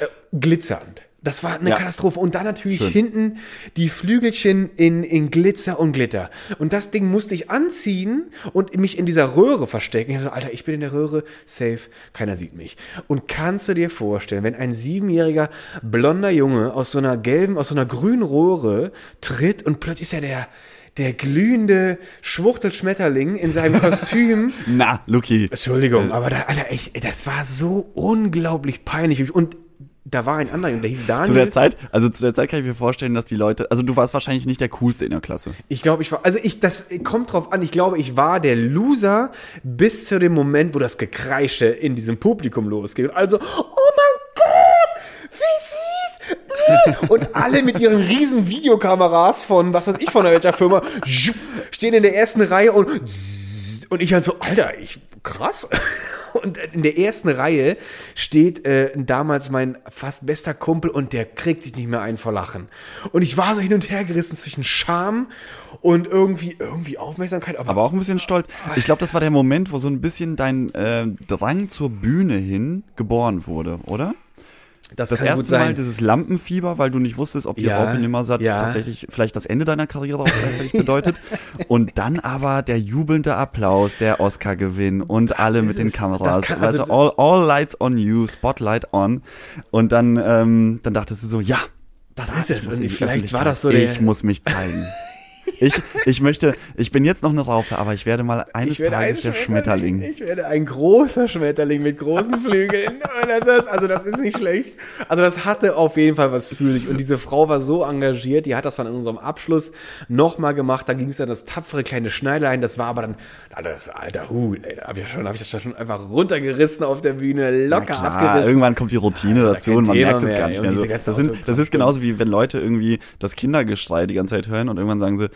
äh, glitzernd. Das war eine Ja. Katastrophe. Und dann natürlich Schön. hinten die Flügelchen in, in Glitzer und Glitter. Und das Ding musste ich anziehen und mich in dieser Röhre verstecken. Ich hab so, Alter, ich bin in der Röhre, safe, keiner sieht mich. Und kannst du dir vorstellen, wenn ein siebenjähriger blonder Junge aus so einer gelben, aus so einer grünen Röhre tritt und plötzlich ist er der, der glühende Schwuchtelschmetterling in seinem Kostüm. Na, Luki. Entschuldigung, aber da, Alter, echt, das war so unglaublich peinlich. Und da war ein anderer, der hieß Daniel. Zu der Zeit, also zu der Zeit kann ich mir vorstellen, dass die Leute, also du warst wahrscheinlich nicht der coolste in der Klasse. Ich glaube, ich war, also ich, das kommt drauf an, ich glaube, ich war der Loser bis zu dem Moment, wo das Gekreische in diesem Publikum losgeht. Also, oh mein Gott, wie süß! Und alle mit ihren riesen Videokameras von, was weiß ich, von welcher Firma, stehen in der ersten Reihe und, und ich halt so, Alter, ich, krass. Und in der ersten Reihe steht äh, damals mein fast bester Kumpel und der kriegt sich nicht mehr ein vor Lachen. Und ich war so hin und her gerissen zwischen Scham und irgendwie, irgendwie Aufmerksamkeit. Aber, Aber auch ein bisschen stolz. Ich glaube, das war der Moment, wo so ein bisschen dein äh, Drang zur Bühne hin geboren wurde, oder? Das, Das erste Mal dieses Lampenfieber, weil du nicht wusstest, ob die Ja, Raupe Nimmersatt ja. tatsächlich vielleicht das Ende deiner Karriere auch gleichzeitig bedeutet. Und dann aber der jubelnde Applaus, der Oscar-Gewinn und alle mit den. Kameras. Das kann- also also- all, all lights on you, Spotlight on. Und dann, ähm, dann dachtest du so, ja, das ist es. Und vielleicht war das so der. Ich muss mich zeigen. Ich, ich möchte, ich bin jetzt noch eine Raupe, aber ich werde mal eines werde Tages ein der Schmetterling. Ich werde ein großer Schmetterling mit großen Flügeln. Das ist, also das ist nicht schlecht. Also das hatte auf jeden Fall was für sich. Und diese Frau war so engagiert, die hat das dann in unserem Abschluss nochmal gemacht. Da ging es dann das tapfere kleine Schneiderlein. Das war aber dann, Alter, das alter Hut, ey, da habe ich, ja schon- hab ich das schon einfach runtergerissen auf der Bühne, Na locker klar, abgerissen. irgendwann kommt die Routine da dazu und man merkt es gar nicht mehr. Und So, diese ganzen das, sind, das ist genauso wie wenn Leute irgendwie das Kindergeschrei die ganze Zeit hören und irgendwann sagen sie,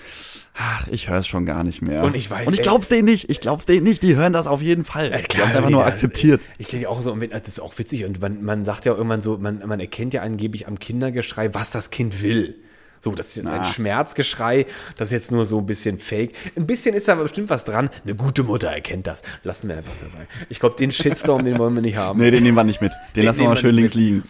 ach, ich höre es schon gar nicht mehr. Und ich weiß, Und ich ey- glaub's denen nicht, ich glaub's denen nicht, die hören das auf jeden Fall. Ja, die haben es einfach nur ja, akzeptiert. Ich ja auch so, das ist auch witzig. Und man, man sagt ja irgendwann so, man, man erkennt ja angeblich am Kindergeschrei, was das Kind will. So, das ist jetzt ein. Schmerzgeschrei, das ist jetzt nur so ein bisschen fake. Ein bisschen ist da bestimmt was dran. Eine gute Mutter erkennt das. Lassen wir einfach dabei. Ich glaube, den Shitstorm, den wollen wir nicht haben. Nee, den nehmen wir nicht mit. Den, lassen wir mal schön links liegen.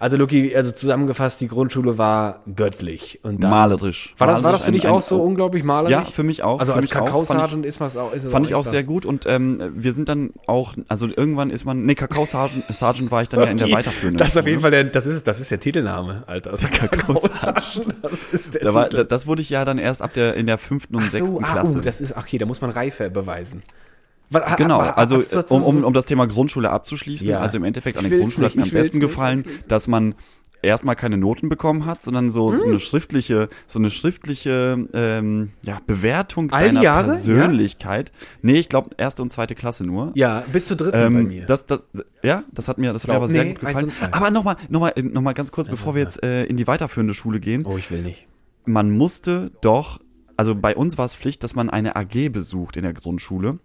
Also, Luki, also zusammengefasst, die Grundschule war göttlich. Und dann, Malerisch. War das, war das Malerisch, für dich ein- auch so ein- unglaublich malerisch? Ja, für mich auch. Also für als auch. Kakao-Sergeant ist man es auch. Ist Fand ich auch sehr gut und ähm, wir sind dann auch, also irgendwann ist man, nee, Kakao Sergeant, Sergeant war ich dann ja in der weiterführenden. Das ist auf jeden. Fall der, das ist, das ist der Titelname, Alter. Das ist Kakao Das ist der Da war, Titel. da- das wurde ich ja dann erst ab der in der fünften und Ach sechsten so, ah, Klasse. uh, das ist, okay, da muss man Reife beweisen. Was- Genau, aber- also um, um, um das Thema Grundschule abzuschließen, Ja. also im Endeffekt an der Grundschule hat nicht, mir am besten nicht, gefallen, ich will's dass man erstmal keine Noten bekommen hat, sondern so, Hm. so eine schriftliche, so eine schriftliche ähm, ja, Bewertung All deiner Jahre? Persönlichkeit. Nee, ich glaube erste und zweite Klasse nur. Ja, bis zur dritten bei Ähm, mir. das, das, ja, das hat mir, das hat mir Glaub- aber sehr nee, gut eins gefallen. Aber nochmal, nochmal, nochmal ganz kurz, bevor wir jetzt äh, in die weiterführende Schule gehen. oh, ich will nicht. Man musste doch, also bei uns war es Pflicht, dass man eine AG besucht in der Grundschule.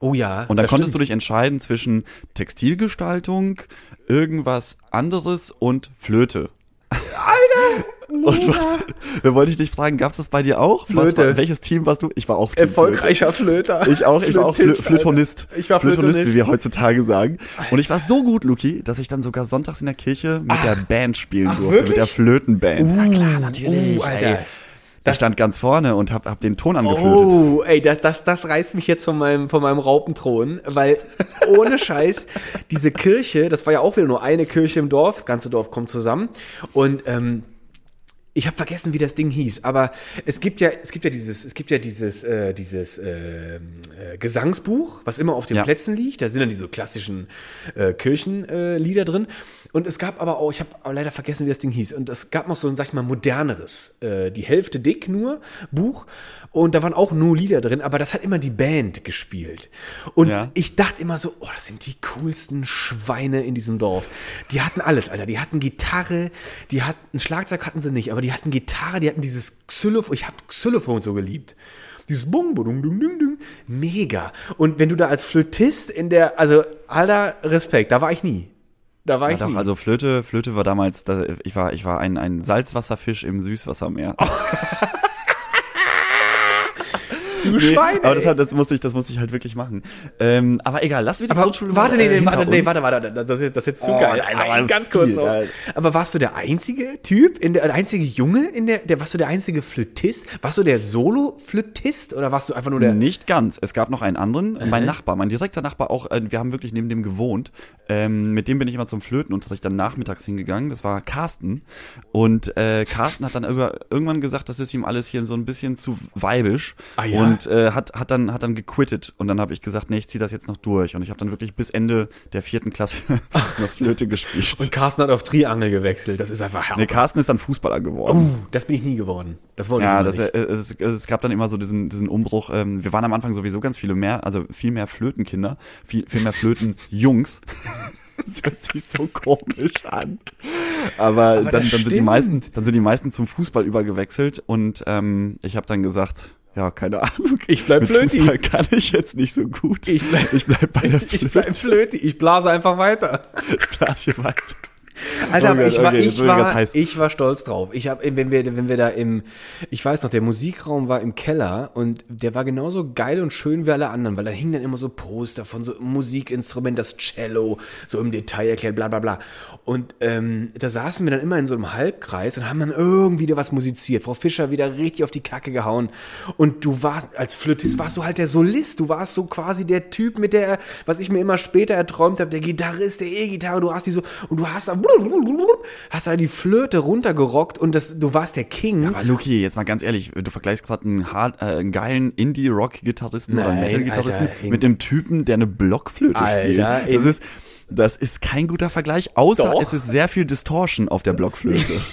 Oh ja. Und dann das konntest du stimmt. dich entscheiden zwischen Textilgestaltung, irgendwas anderes und Flöte. Alter! Und was, da wollte ich dich fragen, gab's das bei dir auch? Was Flöte. war, welches Team warst du? Ich war auch Team Erfolgreicher Flöter. Flöte. Ich auch, ich war auch Flö Flötist, Alter. Flötonist. Ich war Flötonist, Flötonist. wie wir heutzutage sagen. Und ich war so gut, Luki, dass ich dann sogar sonntags in der Kirche mit der Band spielen Ach, durfte, wirklich? mit der Flötenband. Uh, Na klar, natürlich. Uh, Alter. ey. Ich stand ganz vorne und hab, hab den Ton angeflötet. Oh, ey, das, das, das reißt mich jetzt von meinem, von meinem Raupenthron, weil ohne Scheiß, diese Kirche, das war ja auch wieder nur eine Kirche im Dorf, das ganze Dorf kommt zusammen und ähm, ich habe vergessen, wie das Ding hieß, aber es gibt ja, es gibt ja dieses, es gibt ja dieses, äh, dieses äh, äh, Gesangsbuch, was immer auf den Ja. Plätzen liegt. Da sind dann diese klassischen äh, Kirchenlieder äh, drin. Und es gab aber auch, ich habe leider vergessen, wie das Ding hieß. Und es gab noch so ein, sag ich mal, moderneres, äh, die Hälfte dick nur Buch. Und da waren auch nur Lieder drin, aber das hat immer die Band gespielt. Und Ja. ich dachte immer so, oh, das sind die coolsten Schweine in diesem Dorf. Die hatten alles, Alter. Die hatten Gitarre, die hatten Schlagzeug hatten sie nicht, aber die hatten Gitarre, die hatten dieses Xylophon. Ich habe Xylophon so geliebt. Dieses Bung, Budung, Dung, Dung, Dung. Mega. Und wenn du da als Flötist in der, also, alter Respekt, da war ich nie. Da war Ja, ich doch, nie. also Flöte, Flöte war damals, da, ich war, ich war ein, ein Salzwasserfisch im Süßwassermeer. du Nee, Schweine. aber das, hat, das musste ich, das musste ich halt wirklich machen. Ähm, aber egal, lass wir die Aber Grundschule warte, mal, nee, äh, nee, warte, nee, warte, warte, das ist, das ist jetzt zu Oh, geil. das ist aber Ein, ganz viel, kurz da- Aber warst du der einzige Typ, in der, der einzige Junge in der, der, warst du der einzige Flötist? Warst du der Solo-Flötist oder warst du einfach nur der, Nicht ganz. Es gab noch einen anderen, mein Nachbar, mein direkter Nachbar auch, äh, wir haben wirklich neben dem gewohnt. Ähm, mit dem bin ich immer zum Flötenunterricht dann nachmittags hingegangen. Das war Carsten. Und äh, Carsten hat dann über, irgendwann gesagt, das ist ihm alles hier so ein bisschen zu weibisch. Ah, ja? Und äh, hat, hat, dann, hat dann gequittet. Und dann habe ich gesagt, nee, ich ziehe das jetzt noch durch. Und ich habe dann wirklich bis Ende der vierten Klasse noch Flöte gespielt. und Carsten hat auf Triangel gewechselt. Das ist einfach nee, Carsten ist dann Fußballer geworden. Uh, das bin ich nie geworden. Das wollte Ja, ich das, immer äh, nicht. es, es, es gab dann immer so diesen, diesen Umbruch. Ähm, wir waren am Anfang sowieso ganz viele mehr, also viel mehr Flötenkinder, viel, viel mehr Flötenjungs. das hört sich so komisch an. Aber, dann, das dann sind die meisten, dann sind die meisten zum Fußball übergewechselt und ähm, ich habe dann gesagt, ja, keine Ahnung. Ich bleib Mit Flöti. Fußball kann ich jetzt nicht so gut. Ich bleib- ich bleib bei der Flöte. Ich bleib Flöte, ich blase einfach weiter. Ich blas hier weiter. Alter, Oh aber Gott, ich war, okay, ich war, ich war stolz drauf. Ich habe, wenn wir, wenn wir da im, ich weiß noch, der Musikraum war im Keller und der war genauso geil und schön wie alle anderen, weil da hingen dann immer so Poster von so Musikinstrument, das Cello, so im Detail erklärt, bla bla bla. Und ähm, da saßen wir dann immer in so einem Halbkreis und haben dann irgendwie da was musiziert. Frau Fischer wieder richtig auf die Kacke gehauen. Und du warst, als Flötist warst du halt der Solist. Du warst so quasi der Typ mit der, was ich mir immer später erträumt habe, der Gitarrist, der E-Gitarre. Du hast die so, und du hast da, hast da die Flöte runtergerockt und das, du warst der King. Aber Luki, jetzt mal ganz ehrlich, du vergleichst gerade einen, äh, einen geilen Indie-Rock-Gitarristen oder Metal-Gitarristen mit einem Typen, der eine Blockflöte Alter, spielt. Das in- ist, das ist kein guter Vergleich, außer Doch. es ist sehr viel Distortion auf der Blockflöte.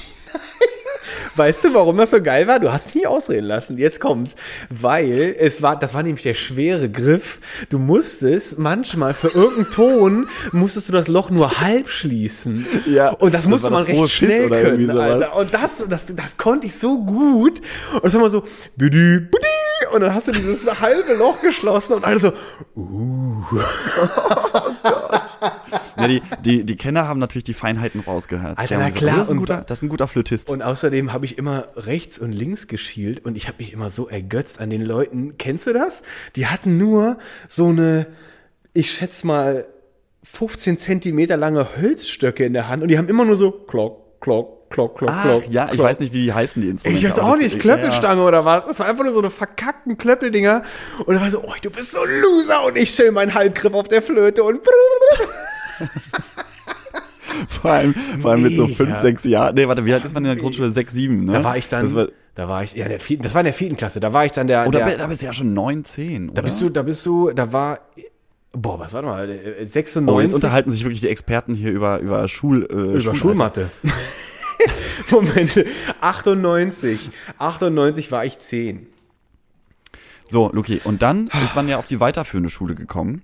Weißt du, warum das so geil war? Du hast mich nie ausreden lassen. Jetzt kommt's. Weil es war, das war nämlich der schwere Griff. Du musstest manchmal für irgendeinen Ton, musstest du das Loch nur halb schließen. Ja, Und das das musste man das recht schnell können. Alter. Und das, das, das konnte ich so gut. Und das war immer so, bidi, bidi. Und dann hast du dieses halbe Loch geschlossen und alle so, ja, die, die, die Kenner haben natürlich die Feinheiten rausgehört. Alter, na klar, Das ist, ein guter, das ist ein guter Flötist. Und außerdem habe ich immer rechts und links geschielt und ich habe mich immer so ergötzt an den Leuten. Kennst du das? Die hatten nur so eine, ich schätze mal, 15 Zentimeter lange Hölzstöcke in der Hand und die haben immer nur so klock, klock, klock, klock, Ach, klock. ja, ich klock. weiß nicht, wie die heißen, die Instrumente. Ich weiß auch nicht, ja, Klöppelstange oder was. Das war einfach nur so eine verkackten Klöppeldinger. Und da war so, oh, du bist so ein Loser. Und ich schön meinen Halbgriff auf der Flöte und Vor allem, vor allem mit so fünf, sechs Jahren. Nee, warte, wie alt ist man in der Grundschule? Sechs, sieben, ne? da war ich dann, Das war, da war ich, ja, der vierten, das war in der vierten Klasse. Da war ich dann der, oder der, bi- da bist du ja schon neun, zehn, oder? Da bist du, da bist du, da war, boah, was war denn mal, äh, 96 Oh, jetzt unterhalten sich wirklich die Experten hier über, über Schul, äh, über. Schulmatte. Moment, 98, 98 war ich 10. So, Luki, und dann ist man ja auf die weiterführende Schule gekommen.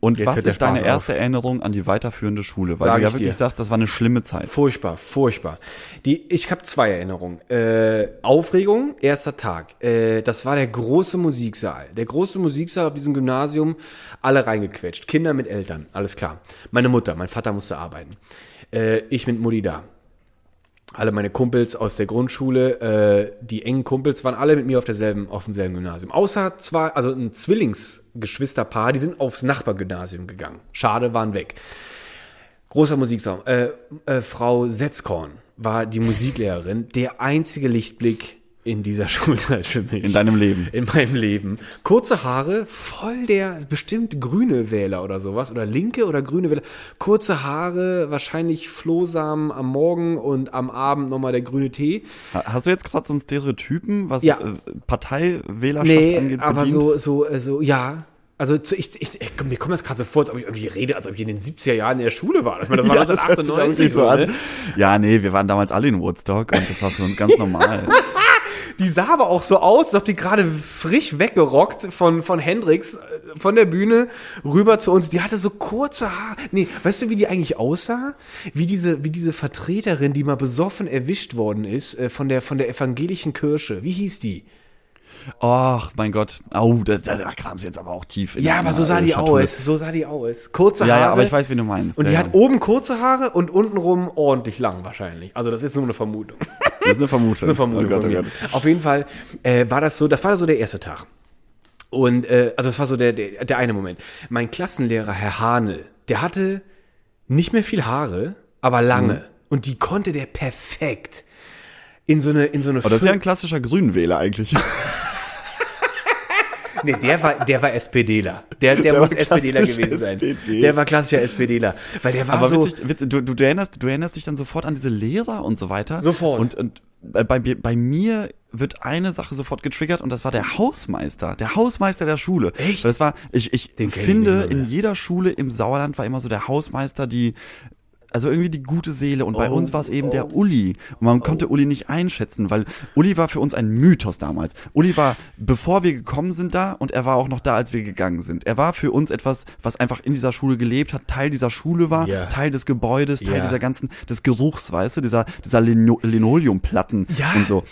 Und Jetzt was ist deine erste Erinnerung an die weiterführende Schule? Weil Sag du ja ich wirklich dir. sagst, das war eine schlimme Zeit. Furchtbar, furchtbar. Die, ich habe zwei Erinnerungen. Äh, Aufregung, erster Tag. Äh, das war der große Musiksaal. Der große Musiksaal auf diesem Gymnasium, alle reingequetscht. Kinder mit Eltern, alles klar. Meine Mutter, mein Vater musste arbeiten. Äh, ich mit Mutti da. Alle meine Kumpels aus der Grundschule, äh, die engen Kumpels waren alle mit mir auf derselben, auf demselben Gymnasium. Außer zwei, also ein Zwillingsgeschwisterpaar, die sind aufs Nachbargymnasium gegangen. Schade, waren weg. Großer Musiksaum. Äh, äh, Frau Setzkorn war die Musiklehrerin, der einzige Lichtblick in dieser Schulzeit für mich. In deinem Leben. In meinem Leben. Kurze Haare, voll der bestimmt grüne Wähler oder sowas. Oder linke oder grüne Wähler. Kurze Haare, wahrscheinlich Flohsamen am Morgen und am Abend nochmal der grüne Tee. Ha- Hast du jetzt gerade so einen Stereotypen, was Ja. äh, Parteiwählerschaft Nee, angeht, aber bedient? so, so, äh, so, ja. Also ich, ich, ich, mir kommt das gerade so vor, als ob ich irgendwie rede, als ob ich in den 70er Jahren in der Schule war. Ich meine, das war Ja, das hört sich 1998 wirklich so so, an. ne? Ja, nee, wir waren damals alle in Woodstock und das war für uns ganz normal. Die sah aber auch so aus, als ob die gerade frisch weggerockt von, von Hendrix äh, von der Bühne rüber zu uns. Die hatte so kurze Haare. Nee, weißt du, wie die eigentlich aussah? Wie diese, wie diese Vertreterin, die mal besoffen erwischt worden ist äh, von der, von der evangelischen Kirche. Wie hieß die? Och, mein Gott. Au, da, da, da kam sie jetzt aber auch tief in Ja, aber so sah die aus. So sah die aus. Kurze Haare. Ja, ja, aber ich weiß, wen du meinst. Und die ja. hat oben kurze Haare und untenrum ordentlich lang wahrscheinlich. Also das ist nur eine Vermutung. Das ist eine Vermutung. Das ist eine Vermutung Oh Gott, oh. Gott. Auf jeden Fall äh, war das so, das war so der erste Tag. Und äh, also das war so der, der, der eine Moment. Mein Klassenlehrer, Herr Hanel, der hatte nicht mehr viel Haare, aber lange. Mhm. Und die konnte der perfekt in so eine in so eine Aber das ist ja ein klassischer Grünenwähler eigentlich. Nee, der war, der war SPDler. Der, der, Der muss SPDler gewesen sein. SPD. Der war klassischer SPDler. Weil der war Aber so. witzig, witz- du, du, erinnerst, du erinnerst dich dann sofort an diese Lehrer und so weiter. Sofort. Und, und bei, bei, bei mir wird eine Sache sofort getriggert und das war der Hausmeister. Der Hausmeister der Schule. Echt? Das war, ich, ich Den finde, in jeder Schule im Sauerland war immer so der Hausmeister, die also irgendwie die gute Seele. Und bei Oh, uns war es eben der Uli. Und man konnte Uli nicht einschätzen, weil Uli war für uns ein Mythos damals. Uli war, bevor wir gekommen sind da und er war auch noch da, als wir gegangen sind. Er war für uns etwas, was einfach in dieser Schule gelebt hat, Teil dieser Schule war, Ja. Teil des Gebäudes, Teil Ja. dieser ganzen, des Geruchs, weißt du, dieser, dieser Lino Linoleumplatten Ja. und so.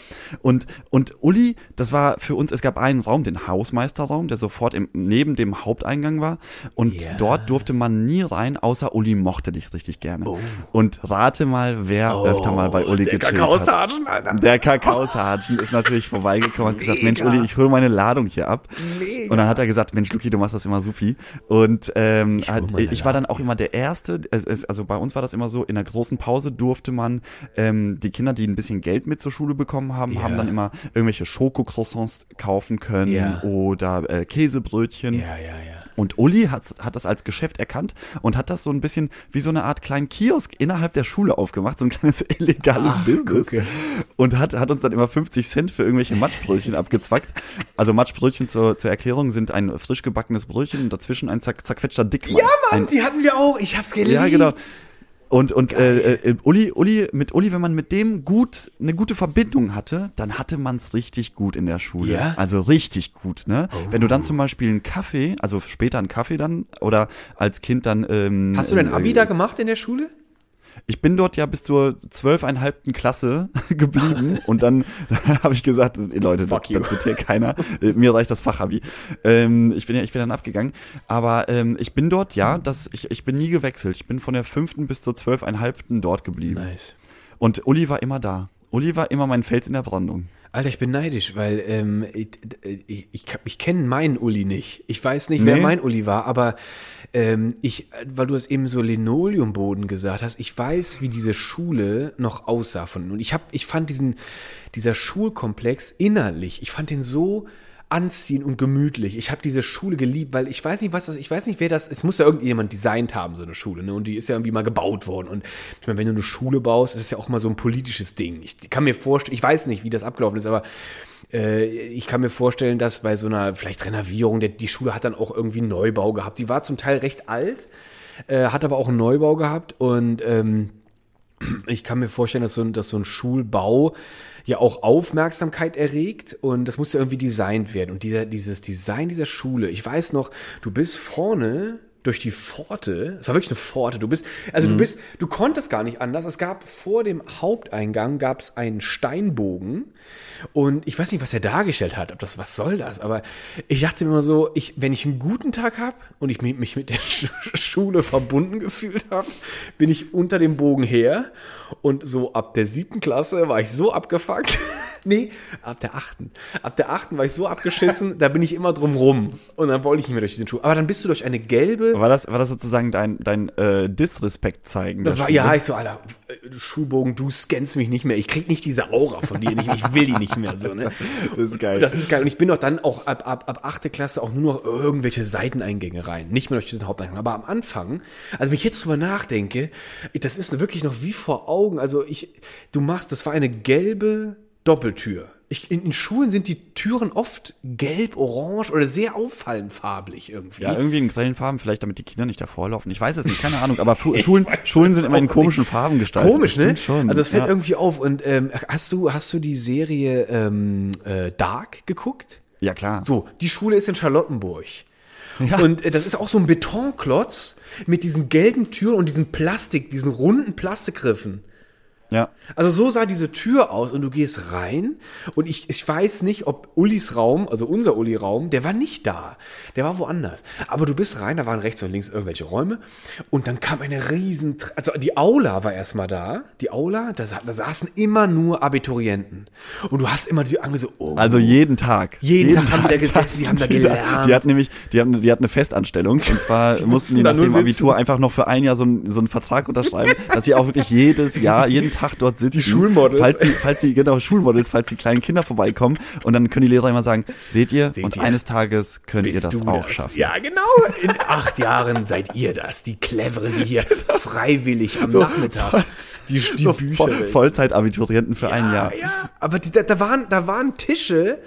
Und, und Uli, das war für uns, es gab einen Raum, den Hausmeisterraum, der sofort im, neben dem Haupteingang war. Und Ja. dort durfte man nie rein, außer Uli mochte dich richtig gerne. Oh. Und rate mal, wer öfter mal bei Uli gechillt hat. Alter. Der Kakaosergeant ist natürlich vorbeigekommen und hat gesagt, Mensch. Uli, ich hole meine Ladung hier ab. Mega. Und dann hat er gesagt, Mensch, Luki, du machst das immer supi. Und ähm, hol halt, ich war dann auch immer der Erste, es, also bei uns war das immer so, in der großen Pause durfte man ähm, die Kinder, die ein bisschen Geld mit zur Schule bekommen haben, Ja. haben dann immer irgendwelche Schokocroissants kaufen können Ja. oder äh, Käsebrötchen. Ja, ja, ja. Und Uli hat, hat das als Geschäft erkannt und hat das so ein bisschen wie so eine Art kleinen Kiosk innerhalb der Schule aufgemacht, so ein kleines illegales Ach, Business. gucke. Und hat, hat uns dann immer 50 Cent für irgendwelche Matschbrötchen abgezwackt. Also Matschbrötchen zur, zur Erklärung sind ein frisch gebackenes Brötchen und dazwischen ein zer zerquetschter Dickmann. Ja, Mann, Ein, die hatten wir auch. Ich hab's geliebt. ja, genau. Und, und äh, äh, Uli, Uli, mit Uli, wenn man mit dem gut eine gute Verbindung hatte, dann hatte man's richtig gut in der Schule. Ja? Also richtig gut, ne? Wenn du dann zum Beispiel einen Kaffee, also später einen Kaffee dann, oder als Kind dann. Ähm, Hast du dein äh, Abi da gemacht in der Schule? Ich bin dort ja bis zur zwölfeinhalbten Klasse geblieben und dann habe ich gesagt, ey, Leute, das, Fuck you. das wird hier keiner. Äh, Mir reicht das Fachabi. Ähm, ich bin ja, ich bin dann abgegangen. Aber ähm, ich bin dort, ja, das, ich, ich bin nie gewechselt. Ich bin von der fünften bis zur zwölfeinhalbten dort geblieben. Nice. Und Uli war immer da. Uli war immer mein Fels in der Brandung. Alter, ich bin neidisch, weil ähm, ich, ich, ich, ich kenne meinen Uli nicht. Ich weiß nicht, wer Nee. mein Uli war, aber ähm, ich, weil du es eben so Linoleumboden gesagt hast, ich weiß, wie diese Schule noch aussah von und ich habe, ich fand diesen dieser Schulkomplex innerlich, ich fand den so anziehend und gemütlich. Ich habe diese Schule geliebt, weil ich weiß nicht, was das, ich weiß nicht, wer das, es muss ja irgendjemand designt haben, so eine Schule, ne? Und die ist ja irgendwie mal gebaut worden. Und ich meine, wenn du eine Schule baust, ist es ja auch mal so ein politisches Ding. Ich kann mir vorstellen, ich weiß nicht, wie das abgelaufen ist, aber äh, ich kann mir vorstellen, dass bei so einer vielleicht Renovierung, der, die Schule hat dann auch irgendwie einen Neubau gehabt. Die war zum Teil recht alt, äh, hat aber auch einen Neubau gehabt und ähm, ich kann mir vorstellen, dass so, ein, dass so ein Schulbau ja auch Aufmerksamkeit erregt und das muss ja irgendwie designt werden. Und dieser, dieses Design dieser Schule, ich weiß noch, du bist vorne durch die Pforte, es war wirklich eine Pforte, du bist, also du bist, du konntest gar nicht anders. Es gab vor dem Haupteingang gab es einen Steinbogen und ich weiß nicht, was er dargestellt hat, ob das, was soll das, aber ich dachte mir immer so, ich, wenn ich einen guten Tag habe und ich mich, mit der Sch Schule verbunden gefühlt habe, bin ich unter dem Bogen her und so ab der siebten Klasse war ich so abgefuckt, Nee, ab der achten. Ab der achten war ich so abgeschissen, da bin ich immer drum rum. Und dann wollte ich nicht mehr durch diesen Schuh. Aber dann bist du durch eine gelbe. War das, war das sozusagen dein, dein äh, Disrespekt zeigen? Das war, Schule? ja, ich so, Alter, äh, du Schulbogen, du scannst mich nicht mehr. Ich krieg nicht diese Aura von dir. nicht. Ich will die nicht mehr so, ne? Das ist geil. Das ist geil. Und ich bin doch dann auch ab, ab, ab 8. Klasse auch nur noch irgendwelche Seiteneingänge rein. Nicht mehr durch diesen Haupteingang. Aber am Anfang, also wenn ich jetzt drüber nachdenke, das ist wirklich noch wie vor Augen. Also ich, du machst, das war eine gelbe Doppeltür. Ich, in, in Schulen sind die Türen oft gelb, orange oder sehr auffallend farblich irgendwie. Ja, irgendwie in grellen Farben, vielleicht damit die Kinder nicht davor laufen. Ich weiß es nicht, keine Ahnung. Aber Fu- Schulen, Schulen sind immer in komischen Farben gestaltet. Komisch, ne? Schon. Also das fällt ja. irgendwie auf. Und ähm, hast du hast du die Serie ähm, äh, Dark geguckt? Ja, klar. So, die Schule ist in Charlottenburg. Ja. Und äh, das ist auch so ein Betonklotz mit diesen gelben Türen und diesen Plastik, diesen runden Plastikgriffen. Ja. Also so sah diese Tür aus und du gehst rein und ich, ich weiß nicht, ob Ullis Raum, also unser Uli-Raum, der war nicht da. Der war woanders. Aber du bist rein, da waren rechts und links irgendwelche Räume und dann kam eine riesen, also die Aula war erstmal da. Die Aula, da, da saßen immer nur Abiturienten. Und du hast immer die Ange so, oh, Also jeden Tag. Jeden Tag haben die da gesessen, die haben da die gelernt. Die hat nämlich, die haben, die hat eine Festanstellung. Und zwar mussten die nach dem sitzen. Abitur einfach noch für ein Jahr so, einen- so einen Vertrag unterschreiben, dass sie auch wirklich jedes Jahr, jeden Tag dort sitzen. Die Schulmodels. Falls sie, falls sie, genau, Schulmodels, falls die kleinen Kinder vorbeikommen. Und dann können die Lehrer immer sagen, seht ihr? Seht und ihr? eines Tages könnt ihr bist das du auch schaffen. Ja, genau. In acht Jahren seid ihr das. Die Cleveren, die hier freiwillig am So, Nachmittag die, die So Bücher Voll, lesen. Vollzeitabiturienten für ein Jahr. Ja, aber die, da, da, waren, da waren Tische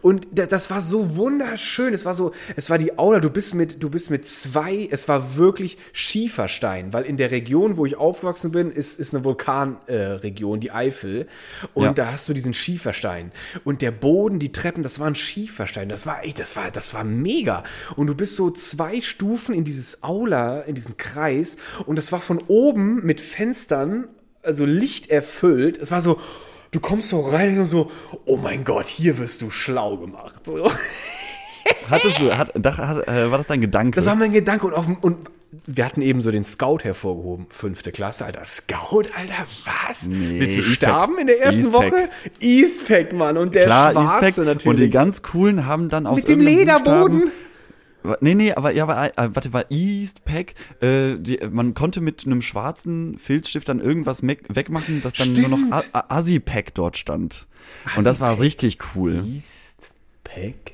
und da, das war so wunderschön. Es war so, es war die Aula. Du bist mit, du bist mit zwei, es war wirklich Schieferstein, weil in der Region, wo ich aufgewachsen bin, ist, ist eine Vulkanregion, äh, die Eifel. Und Ja. da hast du diesen Schieferstein. Und der Boden, die Treppen, das waren Schieferstein. Das war echt, das war, das war mega. Und du bist so zwei Stufen in dieses Aula, in diesen Kreis. Und das war von oben mit Fenstern also Licht erfüllt. Es war so, du kommst so rein und so, oh mein Gott, hier wirst du schlau gemacht. So. Hattest du, hat, da, hat, äh, war das dein Gedanke? Das war mein Gedanke und, auf, und wir hatten eben so den Scout hervorgehoben, fünfte Klasse, Alter. Scout, Alter, was? Nee, Willst du sterben in der ersten Eastpack. Woche? Eastpack, Mann. Und der Klar, Schwarze Eastpack. natürlich. Und die ganz coolen haben dann aus Mit dem Lederboden. Buchstaben- Nee, nee, aber ja, äh, warte, war Eastpack, äh, die, man konnte mit einem schwarzen Filzstift dann irgendwas wegmachen, dass dann nur noch Stimmt. A- A- Assi-Pack dort stand. Und das war richtig cool. Eastpack.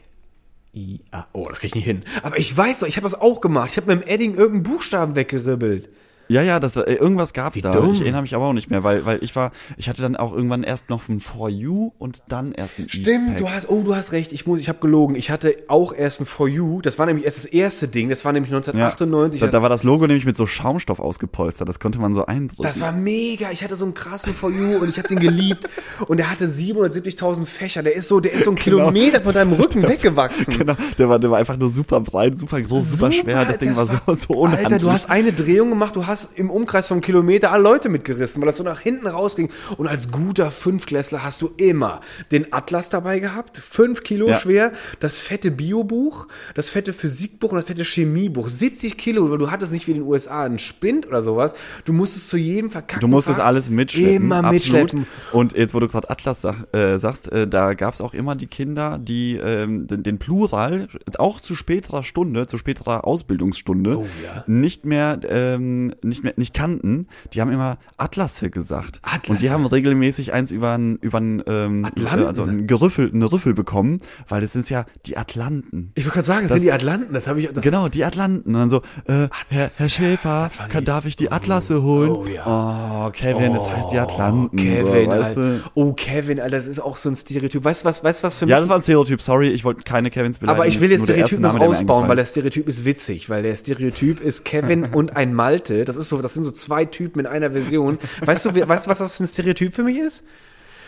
I A. Oh, das krieg ich nicht hin. Aber ich weiß doch, ich habe das auch gemacht. Ich habe mit dem Edding irgendeinen Buchstaben weggeribbelt. Ja, ja, das, äh, irgendwas gab's Wie da. dumm. Ich erinnere mich aber auch nicht mehr, weil, weil ich war, ich hatte dann auch irgendwann erst noch ein For You und dann erst ein Stimmt, Eastpack. du hast, oh, du hast recht, ich muss, ich habe gelogen. Ich hatte auch erst ein For You. Das war nämlich erst das erste Ding. Das war nämlich ja. 1998. Da, Das- da war das Logo nämlich mit so Schaumstoff ausgepolstert. Das konnte man so eindrücken. Das war mega. Ich hatte so einen krassen For You und ich habe den geliebt. Und der hatte 770.000 Fächer. Der ist so, der ist so ein Kilometer von deinem Rücken weggewachsen. Genau, der war, der war einfach nur super breit, super groß, super, schwer. Das Ding war, so, so unhandlich. Alter, du hast eine Drehung gemacht, du hast im Umkreis vom Kilometer alle Leute mitgerissen, weil das so nach hinten rausging. Und als guter Fünfklässler hast du immer den Atlas dabei gehabt, fünf Kilo Ja. schwer, das fette Biobuch, das fette Physikbuch und das fette Chemiebuch. 70 Kilo, weil du hattest nicht wie in den USA einen Spind oder sowas. Du musstest zu jedem verkackten Du musstest Fach alles mitschleppen. Immer absolut. mitschleppen. Und jetzt, wo du gerade Atlas sag, äh, sagst, äh, da gab's auch immer die Kinder, die ähm, den, den Plural auch zu späterer Stunde, zu späterer Ausbildungsstunde Oh, ja. nicht mehr, ähm, nicht mehr, nicht kannten. Die haben immer Atlasse gesagt. Atlasse. Und die haben regelmäßig eins über ein, über ein, ähm, Atlanten. also ein Gerüffel, eine Rüffel bekommen, weil das sind ja die Atlanten. Ich wollte gerade sagen, das, Das- sind die Atlanten, das habe ich. Das Genau, die Atlanten. Und dann so, äh, Herr, Herr Schäfer, kann, darf ich die Atlasse holen? oh ja. Oh, Kevin, das heißt die Atlanten. Kevin, so, weißt du? Oh, Kevin, Alter, das ist auch so ein Stereotyp. Weißt du was, weißt was für mich? Ja, das war ein Stereotyp, sorry, ich wollte keine Kevins beleidigen. aber ich will erste Stereotyp noch ausbauen, weil der Stereotyp ist witzig, weil der Stereotyp ist Kevin und ein Malte. Das ist so, das sind so zwei Typen in einer Version. Weißt du, weißt du, was das für ein Stereotyp für mich ist?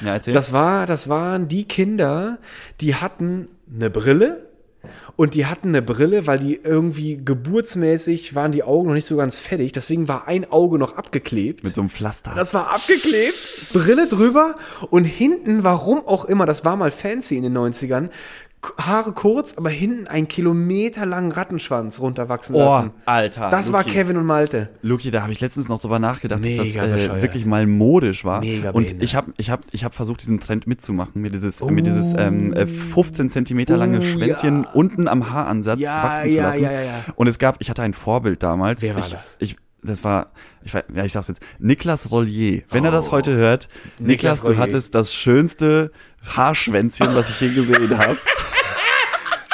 Ja, erzähl. Das war, das waren die Kinder, die hatten eine Brille und die hatten eine Brille, weil die irgendwie geburtsmäßig waren die Augen noch nicht so ganz fertig. Deswegen war ein Auge noch abgeklebt. mit so einem Pflaster. Das war abgeklebt, Brille drüber und hinten, warum auch immer, das war mal fancy in den 90ern, K- Haare kurz, aber hinten einen kilometerlangen Rattenschwanz runterwachsen Oh, lassen. Alter. Das war Luki. Kevin und Malte. Luki, da habe ich letztens noch drüber nachgedacht, dass Mega das äh, wirklich mal modisch war. Mega und behindert. ich habe ich hab, ich hab versucht, diesen Trend mitzumachen, mir dieses, mir dieses ähm, äh, 15 Zentimeter lange Oh, Schwänzchen ja. unten am Haaransatz Ja, wachsen zu ja, lassen. ja, ja, ja. Und es gab, ich hatte ein Vorbild damals. Wer war ich, das? Ich, das war, ich, weiß- ja, ich sag's jetzt, Niklas Rollier. Wenn er das heute hört, Niklas, Oh. Niklas du hattest das schönste Haarschwänzchen, was ich je gesehen habe.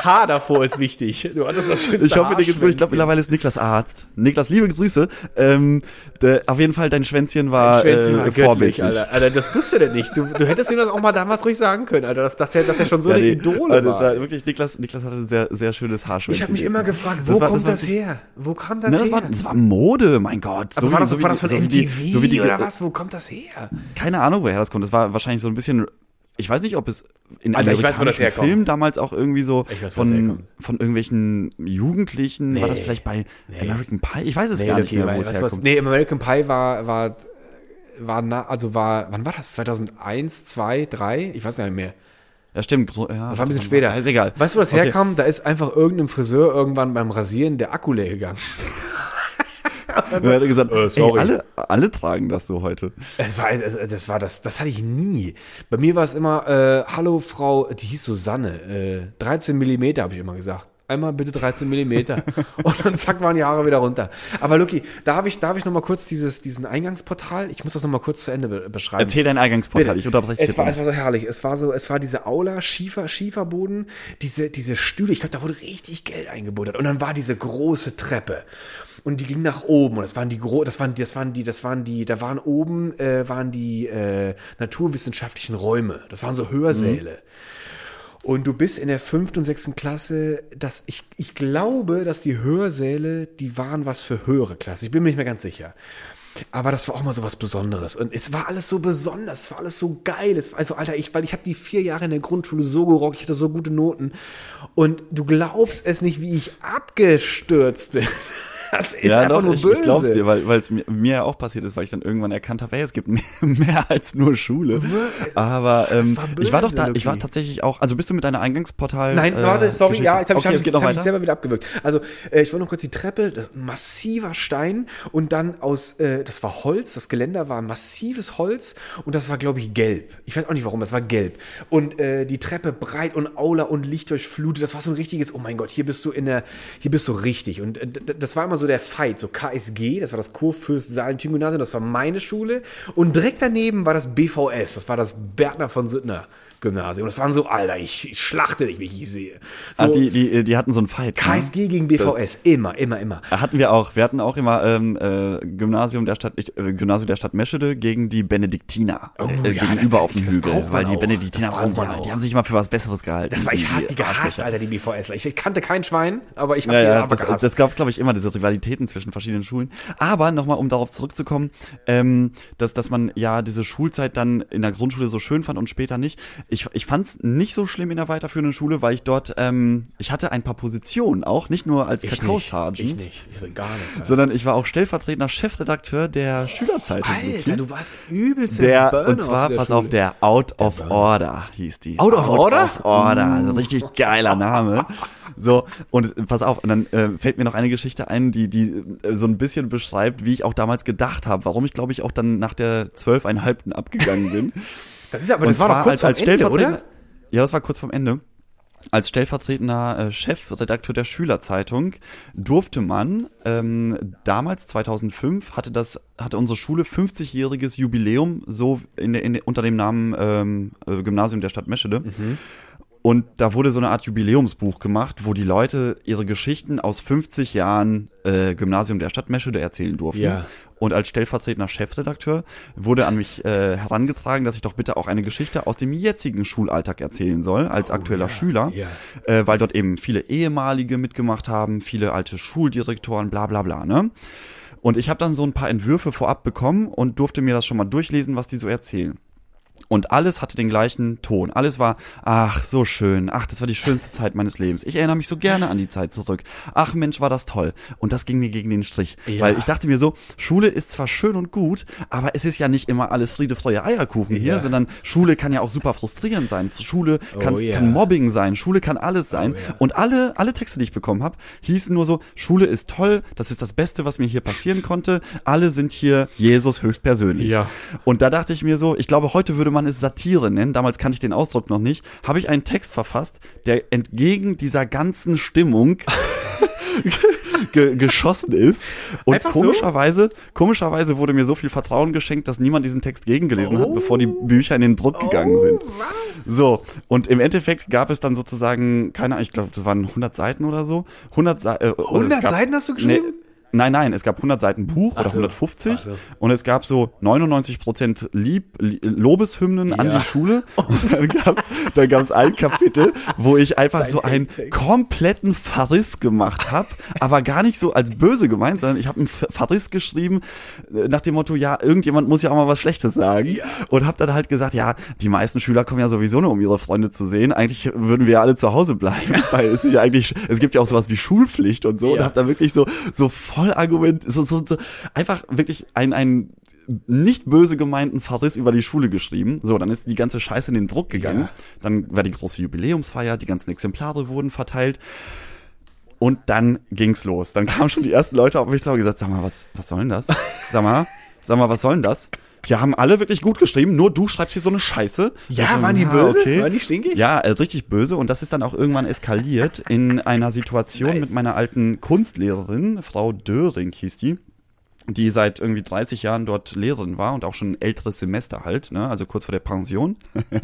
Haar davor ist wichtig. Du hattest das schönste Ich hoffe, dir geht's gut. Ich glaube, mittlerweile ist Niklas Arzt. Niklas, liebe Grüße. Ähm, der, auf jeden Fall, dein Schwänzchen war, Schwänzchen war äh, vorbildlich. Alter. Alter, das wusste der nicht. Du, du hättest ihm das auch mal damals ruhig sagen können, Alter, dass, dass, er, dass er schon so Ja, eine nee, Idole also war. war wirklich, Niklas, Niklas hatte ein sehr, sehr schönes Haarschwänzchen. Ich habe mich immer gefragt, wo Das war- kommt das war das, her? Wo kam das her? das, war, das war Mode, mein Gott. aber war das, wie war das von so die- MTV so wie die, oder was? Wo kommt das her? Keine Ahnung, woher das kommt. Das war wahrscheinlich so ein bisschen, ich weiß nicht, ob es in Also weiß, amerikanischen herkommt. Filmen damals auch irgendwie so weiß, von, herkommt. von irgendwelchen Jugendlichen, war das Nee. vielleicht bei American Pie? Ich weiß es Nee, gar nicht mehr, wo es du was? herkommt. Nee, American Pie war, war, war, na, also war, wann war das? 2001, 2, 3? Ich weiß gar nicht mehr. Ja, stimmt. Ja, Das war ein bisschen später. Ist egal. Weißt du, wo das Okay. herkam? Da ist einfach irgendeinem Friseur irgendwann beim Rasieren der Akku leer gegangen. Und er hat gesagt, Äh, sorry. Ey, alle, alle tragen das so heute. Es war, es- das war das, das hatte ich nie. Bei mir war es immer, äh, hallo Frau, die hieß Susanne, äh, 13 Millimeter habe ich immer gesagt. Einmal bitte 13 Millimeter. Und dann zack waren die Haare wieder runter. Aber Lucky, da habe ich, da habe ich noch mal kurz dieses, diesen Eingangsportal. Ich muss das noch mal kurz zu Ende be beschreiben. Erzähl dein Eingangsportal, Bitte. ich unterbreche dich es war, es war so herrlich. Es war so, es war diese Aula, Schiefer, Schieferboden, diese, diese Stühle. Ich glaube, da wurde richtig Geld eingebuttert. Und dann war diese große Treppe. Und die ging nach oben. Und das waren die, gro das waren, das waren die, das waren die, da waren oben, äh, waren die äh, naturwissenschaftlichen Räume. Das waren so Hörsäle. Und du bist in der fünften und sechsten Klasse, dass ich, ich glaube, dass die Hörsäle, die waren was für höhere Klasse. Ich bin mir nicht mehr ganz sicher. Aber das war auch mal so was Besonderes. Und es war alles so besonders, es war alles so geil. Es war, also, Alter, ich, weil ich habe die vier Jahre in der Grundschule so gerockt, ich hatte so gute Noten. Und du glaubst es nicht, wie ich abgestürzt bin. Das ist Ja, einfach doch, nur ich, böse. ich glaub's dir, weil es mir, mir ja auch passiert ist, weil ich dann irgendwann erkannt habe, hey, es gibt mehr, mehr als nur Schule. Aber ähm, war ich war doch böse, da, ich war Luki. tatsächlich auch, also bist du mit deiner Eingangsportal Nein, äh, warte, sorry, Geschichte- ja, jetzt habe ich, okay, hab ich, noch hab ich selber wieder abgewürgt. Also, äh, ich wollte noch kurz die Treppe, das, massiver Stein und dann aus, äh, das war Holz, das Geländer war massives Holz und das war, glaube ich, gelb. Ich weiß auch nicht warum, das war gelb. Und äh, die Treppe breit und Aula und Licht durchflutet, das war so ein richtiges, oh mein Gott, hier bist du in der, hier bist du richtig. Und äh, das war immer so der Fight, so KSG, das war das Kurfürst Salentin Gymnasium, das war meine Schule. Und direkt daneben war das BVS, das war das Bertner von Suttner Gymnasium. Das waren so, Alter, ich, ich schlachte dich, wie ich sehe. So, Ah, die, die, die hatten so einen Fight. ne? KSG gegen BVS, immer, immer, immer. Hatten wir auch. Wir hatten auch immer ähm, äh, Gymnasium der Stadt, ich, äh, Gymnasium der Stadt Meschede gegen die Benediktiner Oh, äh, ja, gegenüber das- auf dem Hügel, weil die. Benediktiner waren, ja, die haben sich mal für was Besseres gehalten. Das war, ich hab die gehasst. Alter, die BVSler. Ich, ich kannte kein Schwein, aber ich hab Ja, die ja, aber das, gehasst. das gab es, glaube ich, immer, diese Rivalitäten zwischen verschiedenen Schulen. Aber nochmal, um darauf zurückzukommen, ähm, dass, dass man ja diese Schulzeit dann in der Grundschule so schön fand und später nicht. Ich, ich fand es nicht so schlimm in der weiterführenden Schule, weil ich dort, ähm, ich hatte ein paar Positionen auch, nicht nur als Kakao-Sergeant, ich nicht, ich gar nicht. Alter. sondern ich war auch stellvertretender Chefredakteur der Schülerzeitung. Alter, du warst übelst Der, Burner und zwar, der pass Schule. auf, der Out of Order hieß die. Out of Order? Out of Order, also richtig geiler Name. So, und pass auf, und dann äh, fällt mir noch eine Geschichte ein, die, die äh, so ein bisschen beschreibt, wie ich auch damals gedacht habe, warum ich, glaube ich, auch dann nach der zwölfeinhalbten abgegangen bin. Das ist aber, und das war doch kurz als, als Ende, oder? Ja, das war kurz vorm Ende. Als stellvertretender äh, Chefredakteur der Schülerzeitung durfte man ähm, damals 2005 hatte das hatte unsere Schule 50-jähriges Jubiläum so in, in, unter dem Namen ähm, äh, Gymnasium der Stadt Meschede. Mhm. Und da wurde so eine Art Jubiläumsbuch gemacht, wo die Leute ihre Geschichten aus 50 Jahren äh, Gymnasium der Stadt Meschede erzählen durften. Ja. Und als stellvertretender Chefredakteur wurde an mich äh, herangetragen, dass ich doch bitte auch eine Geschichte aus dem jetzigen Schulalltag erzählen soll, als aktueller Schüler, Oh ja. Äh, weil dort eben viele ehemalige mitgemacht haben, viele alte Schuldirektoren, bla bla bla. Ne? Und ich habe dann so ein paar Entwürfe vorab bekommen und durfte mir das schon mal durchlesen, was die so erzählen. Und alles hatte den gleichen Ton. Alles war, ach, so schön. Ach, das war die schönste Zeit meines Lebens. Ich erinnere mich so gerne an die Zeit zurück. Ach Mensch, war das toll. Und das ging mir gegen den Strich. Ja. Weil ich dachte mir so, Schule ist zwar schön und gut, aber es ist ja nicht immer alles Friede, Freude, Eierkuchen hier, Ja. sondern Schule kann ja auch super frustrierend sein. Schule kann, Oh ja. kann Mobbing sein. Schule kann alles sein. Oh ja. Und alle, alle Texte, die ich bekommen habe, hießen nur so, Schule ist toll, das ist das Beste, was mir hier passieren konnte. Alle sind hier Jesus höchstpersönlich. Ja. Und da dachte ich mir so, ich glaube, heute würde man es Satire nennen, damals kannte ich den Ausdruck noch nicht, habe ich einen Text verfasst, der entgegen dieser ganzen Stimmung ge geschossen ist. Und Einfach so? komischerweise, komischerweise wurde mir so viel Vertrauen geschenkt, dass niemand diesen Text gegengelesen hat, bevor die Bücher in den Druck gegangen sind. So, und im Endeffekt gab es dann sozusagen, keine Ahnung, ich glaube, das waren 100 Seiten oder so. 100, Sa äh, 100 Seiten hast du geschrieben? Nein, nein, es gab 100 Seiten Buch oder so. 150 Ach und es gab so 99 Prozent Lieb, Li- Lobeshymnen an Ja. die Schule. Und dann gab's, dann gab's ein Kapitel, wo ich einfach so einen kompletten Verriss gemacht habe, aber gar nicht so als böse gemeint, sondern ich habe einen Ver- Verriss geschrieben äh, nach dem Motto, ja, irgendjemand muss ja auch mal was Schlechtes sagen und habe dann halt gesagt, ja, die meisten Schüler kommen ja sowieso nur, um ihre Freunde zu sehen. Eigentlich würden wir ja alle zu Hause bleiben, weil es ist ja eigentlich, es gibt ja auch sowas wie Schulpflicht und so und Ja. habe da wirklich so so voll Argument, so, so, so einfach wirklich ein ein nicht böse gemeinten Verriss über die Schule geschrieben. So, dann ist die ganze Scheiße in den Druck gegangen. Ja. Dann war die große Jubiläumsfeier, die ganzen Exemplare wurden verteilt. Und dann ging's los. Dann kamen schon die ersten Leute auf mich zu und gesagt, sag mal, was, was soll denn das? Sag mal, sag mal, was soll denn das? Ja, haben alle wirklich gut geschrieben, nur du schreibst hier so eine Scheiße. Ja, Ich so, waren die ja, böse? Waren die stinkig? Ja, äh, richtig böse. Und das ist dann auch irgendwann eskaliert in einer Situation Nice. mit meiner alten Kunstlehrerin, Frau Döring hieß die die seit irgendwie 30 Jahren dort Lehrerin war und auch schon ein älteres Semester halt, ne, also kurz vor der Pension.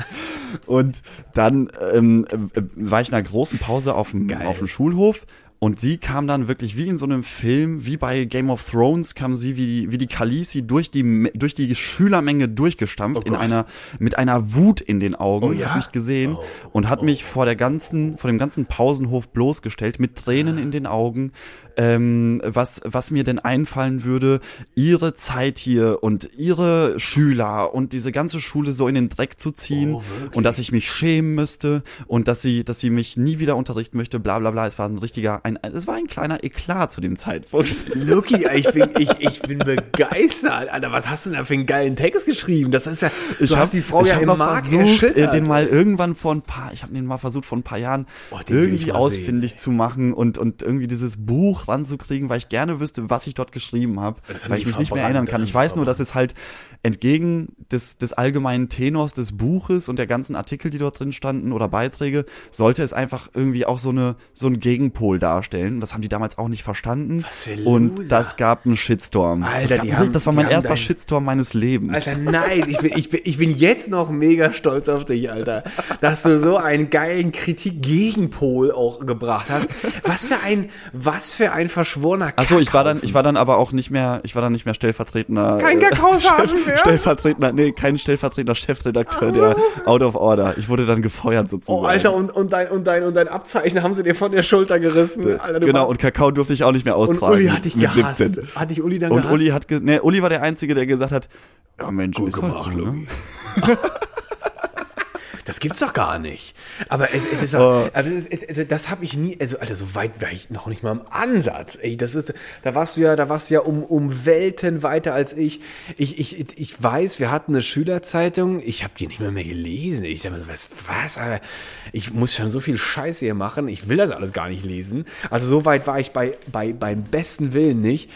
und dann ähm, äh, war ich in einer großen Pause auf dem, Geil. auf dem Schulhof und sie kam dann wirklich wie in so einem Film, wie bei Game of Thrones, kam sie wie, wie die Khaleesi durch die, durch die Schülermenge durchgestampft, Oh in einer, mit einer Wut in den Augen, Oh ja? hat mich gesehen Oh, und hat mich vor der ganzen, vor dem ganzen Pausenhof bloßgestellt, mit Tränen in den Augen, ähm, was, was mir denn einfallen würde, ihre Zeit hier und ihre Schüler und diese ganze Schule so in den Dreck zu ziehen Oh, und dass ich mich schämen müsste und dass sie, dass sie mich nie wieder unterrichten möchte, bla bla bla. Es war ein richtiger, ein, es war ein kleiner Eklat zu dem Zeitpunkt. Luki, ich bin, ich, ich bin begeistert. Alter, was hast du denn da für einen geilen Text geschrieben? Das ist ja, du hab- hast die Frau ich ja hab im mal Markt versucht, äh, den mal irgendwann vor ein paar, ich habe den mal versucht vor ein paar Jahren Oh, ich irgendwie ausfindig zu machen und und irgendwie dieses Buch ranzukriegen, weil ich gerne wüsste, was ich dort geschrieben habe, weil ich mich nicht mehr erinnern kann. Ich weiß nur, dass es halt entgegen des des allgemeinen Tenors des Buches und der ganzen Artikel, die dort drin standen oder Beiträge, sollte es einfach irgendwie auch so eine so ein Gegenpol darstellen. Das haben die damals auch nicht verstanden Was für und Loser. das gab einen Shitstorm. Alter, das, gab, einen- haben- das war mein erster dein- Shitstorm meines Lebens. Alter, nice. Ich bin, ich, bin, ich bin jetzt noch mega stolz auf dich, Alter. Dass du so einen geilen Kritik-Gegenpol auch gebracht hast. Was für ein, was für ein verschworener Achso, ich war dann, Kackhaufen. ich war dann aber auch nicht mehr, ich war dann nicht mehr stellvertretender. Kein äh, Kakaosamen mehr? Stellvertretender, nee, kein stellvertretender Chefredakteur der Out of Order. Ich wurde dann gefeuert sozusagen. Oh, Alter, und, und, dein, und, dein, und dein Abzeichen haben sie dir von der Schulter gerissen. Alter, du genau, und Kakao durfte ich auch nicht mehr und austragen. Uli mit- hat dich mit gehasst. 17. Hat dich Uli dann Und gehasst? Uli hat, ge nee, Uli war der Einzige, der gesagt hat, ja Mensch, ist halt so, ne? Das gibt's doch gar nicht. Aber es, es ist auch, also es, es, es, das habe ich nie, also Alter, so weit war ich noch nicht mal im Ansatz. Ey, das ist, da warst du ja, da warst du ja um, um Welten weiter als ich. Ich, ich, ich weiß, wir hatten eine Schülerzeitung, ich habe die nicht mehr mehr gelesen. Ich dachte mir so, was, was, Alter? Ich muss schon so viel Scheiße hier machen, ich will das alles gar nicht lesen. Also so weit war ich bei, bei, beim besten Willen nicht.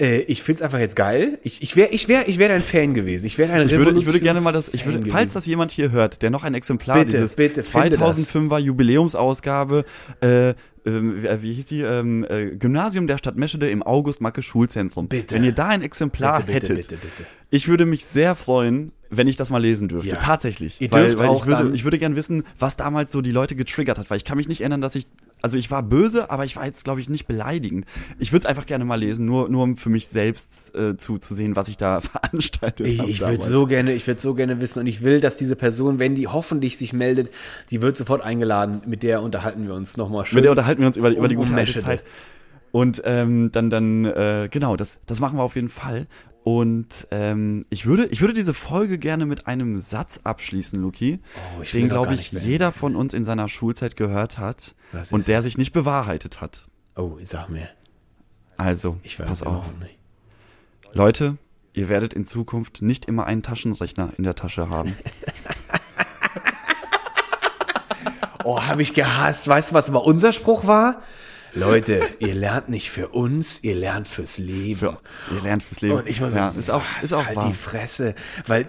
Äh, ich find's einfach jetzt geil. Ich, ich wäre ich wär, ich wär dein Fan gewesen. Ich wäre ein Ich würde, ich würde gerne mal das, ich würde, falls das jemand hier hört, der noch ein Exemplar Bitte, dieses bitte, finde das. 2005er Jubiläumsausgabe, äh, ähm, wie wie hieß die, ähm, äh, Gymnasium der Stadt Meschede im August-Macke-Schulzentrum. Bitte. Wenn ihr da ein Exemplar Bitte, bitte, hättet, bitte, bitte. ich würde mich sehr freuen, wenn ich das mal lesen dürfte. Ja. Tatsächlich. Ihr weil, dürft weil auch ich würde, ich würde gern wissen, was damals so die Leute getriggert hat, weil ich kann mich nicht erinnern, dass ich, also ich war böse, aber ich war jetzt, glaube ich, nicht beleidigend. Ich würde es einfach gerne mal lesen, nur, nur um für mich selbst äh, zu, zu sehen, was ich da veranstaltet Ich, habe ich würde so gerne, ich würde so gerne wissen und ich will, dass diese Person, wenn die hoffentlich sich meldet, die wird sofort eingeladen. Mit der unterhalten wir uns nochmal schön. Mit der unterhalten wir uns über, über die Um- um gute alte. Zeit. Und ähm, dann, dann, äh, genau, das, das machen wir auf jeden Fall. Und ähm, ich, würde, ich würde diese Folge gerne mit einem Satz abschließen, Luki, Oh, den, glaube ich, jeder von uns in seiner Schulzeit gehört hat und der sich nicht bewahrheitet hat. Oh, sag mir. Also, Ich weiß pass immer auf. Leute, ihr werdet in Zukunft nicht immer einen Taschenrechner in der Tasche haben. Oh, habe ich gehasst. Weißt du, was aber unser Spruch war? Leute, ihr lernt nicht für uns, ihr lernt fürs Leben. Für, ihr lernt fürs Leben. Und ich war so, ja, ist auch, ist auch halt wahr. die Fresse. Weil,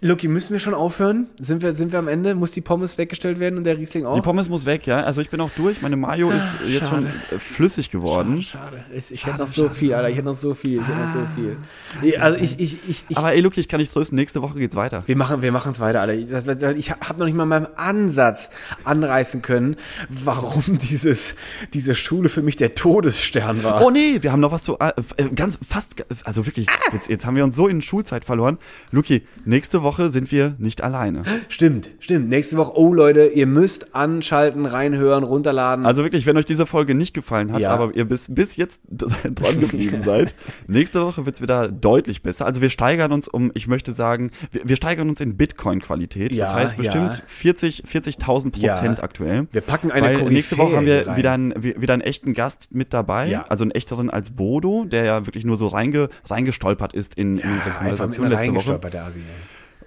Lucky, müssen wir schon aufhören? Sind wir, sind wir am Ende? Muss die Pommes weggestellt werden und der Riesling auch? Die Pommes muss weg, ja. Also ich bin auch durch. Meine Mayo ist jetzt schon schade. äh, flüssig geworden. Schade. Ich, ich hätte noch so viel, Alter. Ich hätte noch so viel. Ich hätte noch so viel. Ich- Also ich, ich, ich, ich Aber ey, Luki, ich kann dich trösten. Nächste Woche geht's weiter. wir machen, wir machen es weiter, Alter. Ich, das, ich habe noch nicht mal meinem Ansatz anreißen können, warum dieses, diese Schule für mich der Todesstern war. Oh nee, wir haben noch was zu äh, äh, ganz fast also wirklich jetzt jetzt haben wir uns so in Schulzeit verloren. Luki, nächste Woche sind wir nicht alleine. Stimmt, stimmt. Nächste Woche, oh Leute, ihr müsst anschalten, reinhören, runterladen. Also wirklich, wenn euch diese Folge nicht gefallen hat, Ja. aber ihr bis bis jetzt dran geblieben seid, nächste Woche wird's wieder deutlich besser. Also wir steigern uns um, ich möchte sagen, wir, wir steigern uns in Bitcoin Qualität. das Ja, heißt ja. bestimmt 40 40.000 Prozent Ja. aktuell. Wir packen eine Weil Koryphäe nächste Woche haben wir rein. wieder einen, wi- wieder einen echten Gast mit dabei, Ja. also einen echteren als Bodo, der ja wirklich nur so reinge, reingestolpert ist in, in unsere Konversation letzte Woche. der Asi.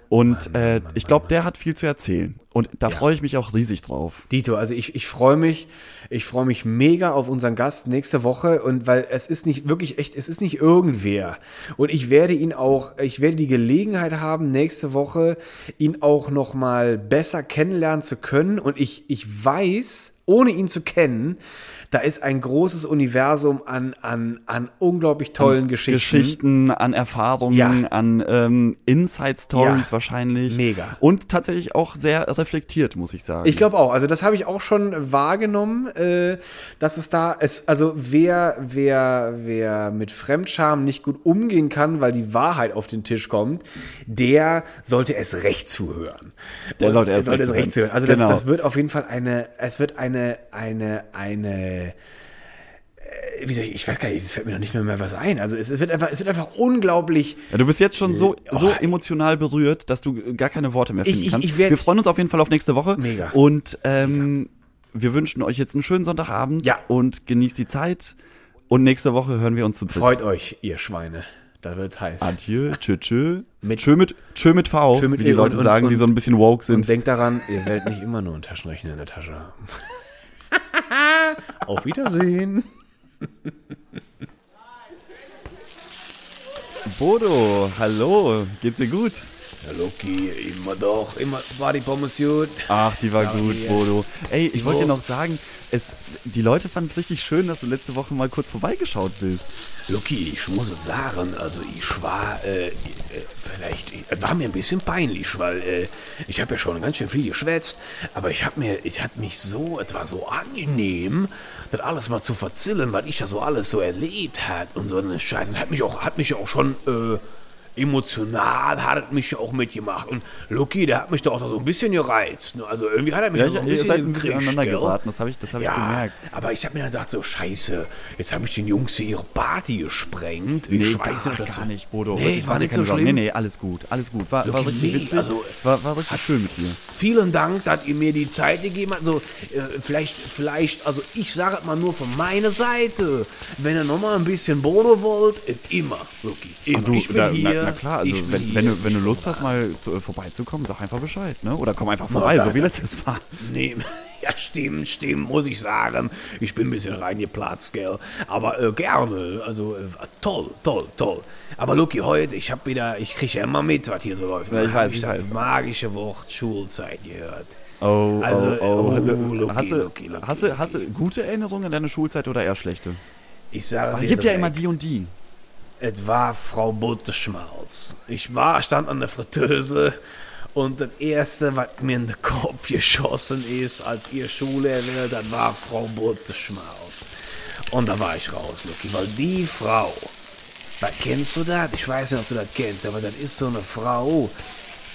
Und äh, ich glaube, der hat viel zu erzählen. Und da freue ich mich auch riesig drauf. Dito, also ich, ich freue mich, ich freue mich mega auf unseren Gast nächste Woche und weil es ist nicht wirklich echt, es ist nicht irgendwer. Und ich werde ihn auch, ich werde die Gelegenheit haben, nächste Woche ihn auch noch mal besser kennenlernen zu können. Und ich, ich weiß, ohne ihn zu kennen, da ist ein großes Universum an, an, an unglaublich tollen Geschichten. Geschichten, an Erfahrungen, Ja. an ähm, Inside-Stories Ja. wahrscheinlich. Mega. Und tatsächlich auch sehr reflektiert, muss ich sagen. Ich glaube auch. Also das habe ich auch schon wahrgenommen, äh, dass es da es also wer wer wer mit Fremdscham nicht gut umgehen kann, weil die Wahrheit auf den Tisch kommt, der sollte es recht zuhören. Der sollte erst recht es recht zuhören. zuhören. Also Genau. das, das wird auf jeden Fall eine es wird eine eine eine äh, wie soll ich, ich weiß gar nicht, es fällt mir noch nicht mehr, mehr was ein. Also es, es wird einfach, es wird einfach unglaublich Ja, du bist jetzt schon so, so Oh, emotional berührt, dass du gar keine Worte mehr finden ich- kannst. ich werd- wir freuen uns auf jeden Fall auf nächste Woche. Mega. Und ähm, wir wünschen euch jetzt einen schönen Sonntagabend Ja. und genießt die Zeit. Und nächste Woche hören wir uns zu dritt. freut euch, ihr Schweine. Da wird's heiß. Adieu, tschö, tschö. Mit- tschö mit, tschö mit V, Tschö mit wie die E Leute und- sagen, und- die so ein bisschen woke Und sind. denkt daran, ihr werdet nicht immer nur einen Taschenrechner in der Tasche haben. Auf Wiedersehen. Bodo, hallo, geht's dir gut? Loki, immer doch, immer war die Pommes gut. Ach, die war Ja, gut, hier. Bodo. Ey, ich wollte dir noch sagen, es, die Leute fanden es richtig schön, dass du letzte Woche mal kurz vorbeigeschaut bist. Loki, ich muss es sagen, also ich war, äh, äh, vielleicht, es war mir ein bisschen peinlich, weil äh, ich habe ja schon ganz schön viel geschwätzt, aber ich habe mir, ich hatte mich so, es war so angenehm, das alles mal zu verzillen, weil ich ja so alles so erlebt hat und so eine Scheiße. Und hat mich auch, hat mich auch schon, äh, emotional hat mich auch mitgemacht. Und Loki, der hat mich doch auch so ein bisschen gereizt. ne? Also irgendwie hat er mich Ja, so ich, ein bisschen ein bisschen aneinander geraten, das habe ich, das hab ich Ja, gemerkt. aber ich habe mir dann gesagt, so scheiße, jetzt habe ich den Jungs hier ihre Party gesprengt. Ich Nee, weiß gar, gar nicht, Bodo. Nee, Wirklich, war nicht so schlimm. Nee, nee, alles gut, alles gut. War, war richtig nee, witzig, also, war, war richtig schön mit dir. Vielen Dank, dass ihr mir die Zeit gegeben habt. So, äh, vielleicht, vielleicht, also ich sage es mal nur von meiner Seite. Wenn ihr nochmal ein bisschen Bodo wollt, immer, wirklich. Immer. Du, ich bin da, hier. na, na klar, also wenn, wenn, du, wenn du Lust hast, mal zu, äh, vorbeizukommen, sag einfach Bescheid, ne? Oder komm einfach vorbei, so wie letztes Mal. Nee, ja, stimmt, stimmt, muss ich sagen. Ich bin ein bisschen reingeplatzt, gell. Aber äh, gerne, also äh, toll, toll, toll. Aber Luki, heute, ich hab wieder, ich kriege ja immer mit, was hier so läuft. Ja, ich weiß, ich das magische Wort Schulzeit gehört. Oh, Also, oh, oh. oh, Luki, hast, du, Luki, Luki, hast, du, hast du gute Erinnerungen an deine Schulzeit oder eher schlechte? Ich sage Es gibt ja immer die und die. Es war Frau Butterschmalz. Ich war, stand an der Fritteuse und das erste, was mir in den Kopf geschossen ist, als ihr Schullehrerin, das war Frau Butterschmalz. Und da war ich raus, Lucky, weil die Frau, was kennst du das? Ich weiß nicht, ob du das kennst, aber das ist so eine Frau.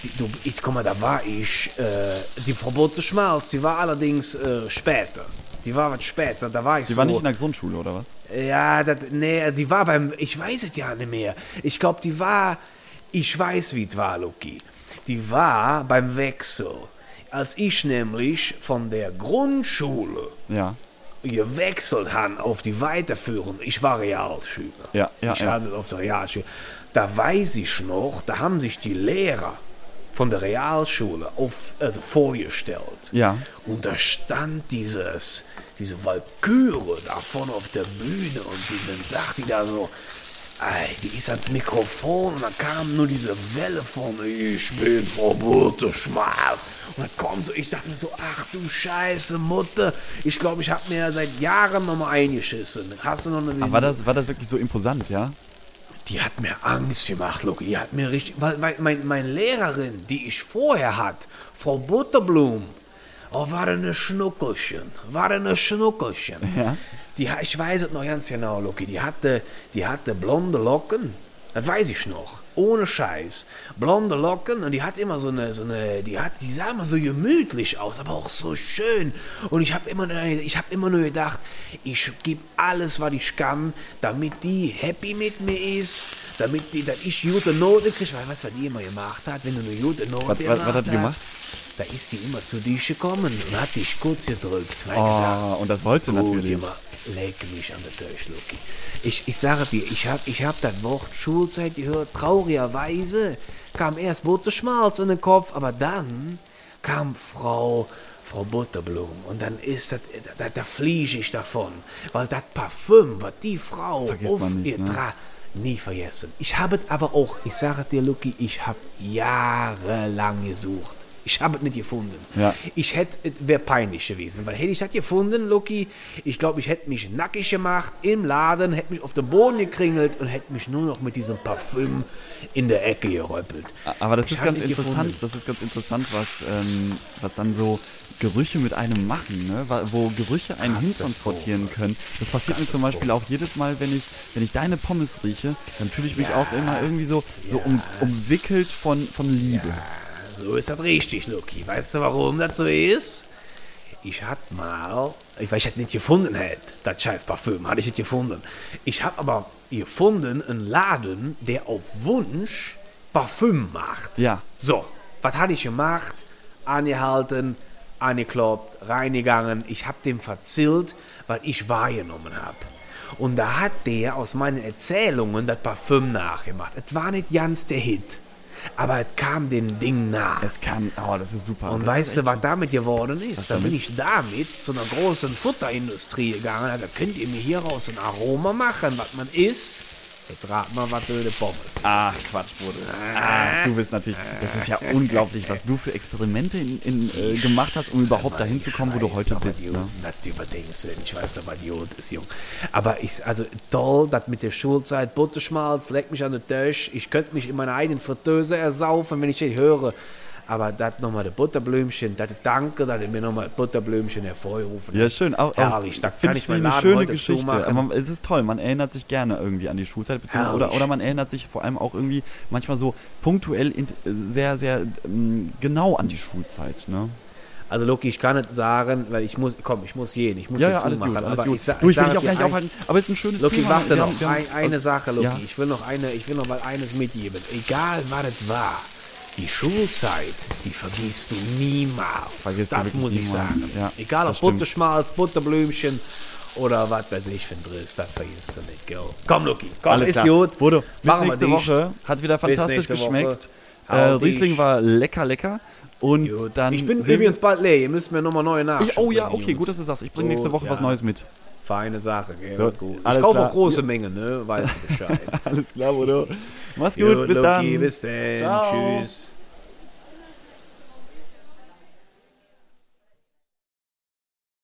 Die, du, ich, guck mal, da war ich, äh, die Frau Butterschmalz, die war allerdings äh, später. Die war was später, da war ich Die so. war nicht in der Grundschule, oder was? Ja, das, nee, die war beim, ich weiß es ja nicht mehr. Ich glaube, die war, ich weiß, wie es war, Luki. Die war beim Wechsel. Als ich nämlich von der Grundschule Ja. gewechselt habe auf die Weiterführung, ich war Realschüler. Ja, ja, ich ja. hatte auf der Realschule. Da weiß ich noch, da haben sich die Lehrer von der Realschule auf, also vorgestellt. Ja. Und da stand dieses, diese Walküre da vorne auf der Bühne und die, dann sagt die da so, ey, die ist ans Mikrofon und dann kam nur diese Welle von, ich bin Frau Butterschmal. Und dann kommt so, ich dachte mir so, ach du Scheiße, Mutter, ich glaube, ich habe mir seit Jahren noch mal eingeschissen. Hast du noch eine Aber war das, war das wirklich so imposant, ja? die hat mir Angst gemacht, Luki. Die hat mir richtig. Weil, weil mein, meine Lehrerin, die ich vorher hatte, Frau Butterblum, oh, war eine Schnuckelchen. War eine Schnuckelchen. Ja. Die, ich weiß es noch ganz genau, Luki. Die hatte, die hatte blonde Locken. Das weiß ich noch. Ohne Scheiß. Blonde Locken und die hat immer so eine, so eine, die hat, die sah immer so gemütlich aus, aber auch so schön. Und ich habe immer, nur- ich habe immer nur gedacht, ich gebe alles, was ich kann, damit die happy mit mir ist, damit die, dass ich gute Note kriege. Weil weißt du, was die immer gemacht hat, wenn du eine gute Note Was- was- was hat die hast, gemacht? Da ist die immer zu dir gekommen und hat dich kurz gedrückt. Und hat gesagt, Oh, und das wollte sie natürlich. immer, leck mich an der Tisch, Luki. Ich, ich sage dir, ich habe ich hab das Wort Schulzeit gehört. Traurigerweise kam erst Butterschmalz in den Kopf, aber dann kam Frau, Frau Butterblum. Und dann ist das, da, da fliege ich davon. Weil das Parfüm, was die Frau Vergisst nicht, ihr ne? tra- nie vergessen. Ich habe es aber auch, ich sage dir, Luki, ich habe jahrelang gesucht. Ich habe es nicht gefunden. Ja. Ich hätte, es wäre peinlich gewesen, weil hätte ich das gefunden, Lucky, ich glaube, ich hätte mich nackig gemacht im Laden, hätte mich auf den Boden gekringelt und hätte mich nur noch mit diesem Parfüm in der Ecke geröppelt. Aber das Ich ist ganz interessant, gefunden. das ist ganz interessant, was, ähm, was dann so Gerüche mit einem machen, ne? Wo Gerüche einen hintransportieren können. Das passiert mir zum Beispiel auch jedes Mal, wenn ich, wenn ich deine Pommes rieche, dann fühle ich mich auch immer irgendwie so, so um, umwickelt von, von Liebe. So ist das richtig, Lucky. Weißt du, warum das so ist? Ich hatte mal, ich weiß, ich nicht gefunden hätte, das scheiß Parfüm, hatte ich nicht gefunden. Ich habe aber gefunden einen Laden, der auf Wunsch Parfüm macht. Ja. So, was hatte ich gemacht? Angehalten, angekloppt, reingegangen. Ich habe dem verzählt, weil ich wahrgenommen habe. Und da hat der aus meinen Erzählungen das Parfüm nachgemacht. Es war nicht ganz der Hit, aber es kam dem Ding nach. Es kann, oh, das ist super. Und das weißt du, was damit geworden ist? Da bin ich damit zu einer großen Futterindustrie gegangen. Da könnt ihr mir hieraus ein Aroma machen, was man isst. Jetzt rat mal, was öde Pommes. Ach, Quatsch, Bruder. Ach, du bist natürlich, das ist ja unglaublich, was du für Experimente in, in, äh, gemacht hast, um überhaupt dahin zu kommen, wo du heute bist. Ne? Das überdenkst du denn. Ich weiß doch, was Idiot ist, Jung. Aber ich, also toll, das mit der Schulzeit, Butterschmalz, leck mich an den Tisch. Ich könnte mich in meiner eigenen Fritteuse ersaufen, wenn ich das höre. Aber das nochmal der Butterblümchen, das danke, dass ihr mir nochmal Butterblümchen hervorgerufen Ja, schön. Auch, Herrlich, da find kann ich meinen eine Laden schöne heute Geschichte. Aber es ist toll, man erinnert sich gerne irgendwie an die Schulzeit, beziehungsweise, oder, oder man erinnert sich vor allem auch irgendwie manchmal so punktuell in, sehr, sehr ähm, genau an die Schulzeit. Ne? Also Loki, ich kann nicht sagen, weil ich muss, komm, ich muss gehen, ich muss Ja, hier ja, alles zumachen. gut. Alles aber gut. ich, sa du, ich will sag dich auch dir gar nicht ein- aufhalten, aber es ist ein schönes Loki, Thema. warte Wir noch. ein, eine Sache, Loki. Ja. Ich will noch eine, ich will noch mal eines mitgeben. Egal, was es war, die Schulzeit, die vergisst du niemals. Vergisst das muss ich niemals. sagen. Ja, Egal, ob. Butterschmalz, Butterblümchen oder was weiß ich für ein Driss, das vergisst du nicht, gell? Komm, Loki, komm, Alles ist klar. gut. Bodo, bis nächste. Woche. Hat wieder fantastisch geschmeckt. Äh, Riesling war lecker, lecker. Und Gut. dann ich bin übrigens bald leer, ihr müsst mir nochmal neue Nachschub Ich, oh ja, okay, gut, dass du sagst. Ich bringe nächste Woche was ja. Neues mit. Feine Sache, gell? So, gut. Ich kaufe klar. auch große Mengen, ne? Weiß Bescheid. Alles klar, Bodo. Mach's gut, bis Loki, dann. Bis dann. Ciao. Tschüss.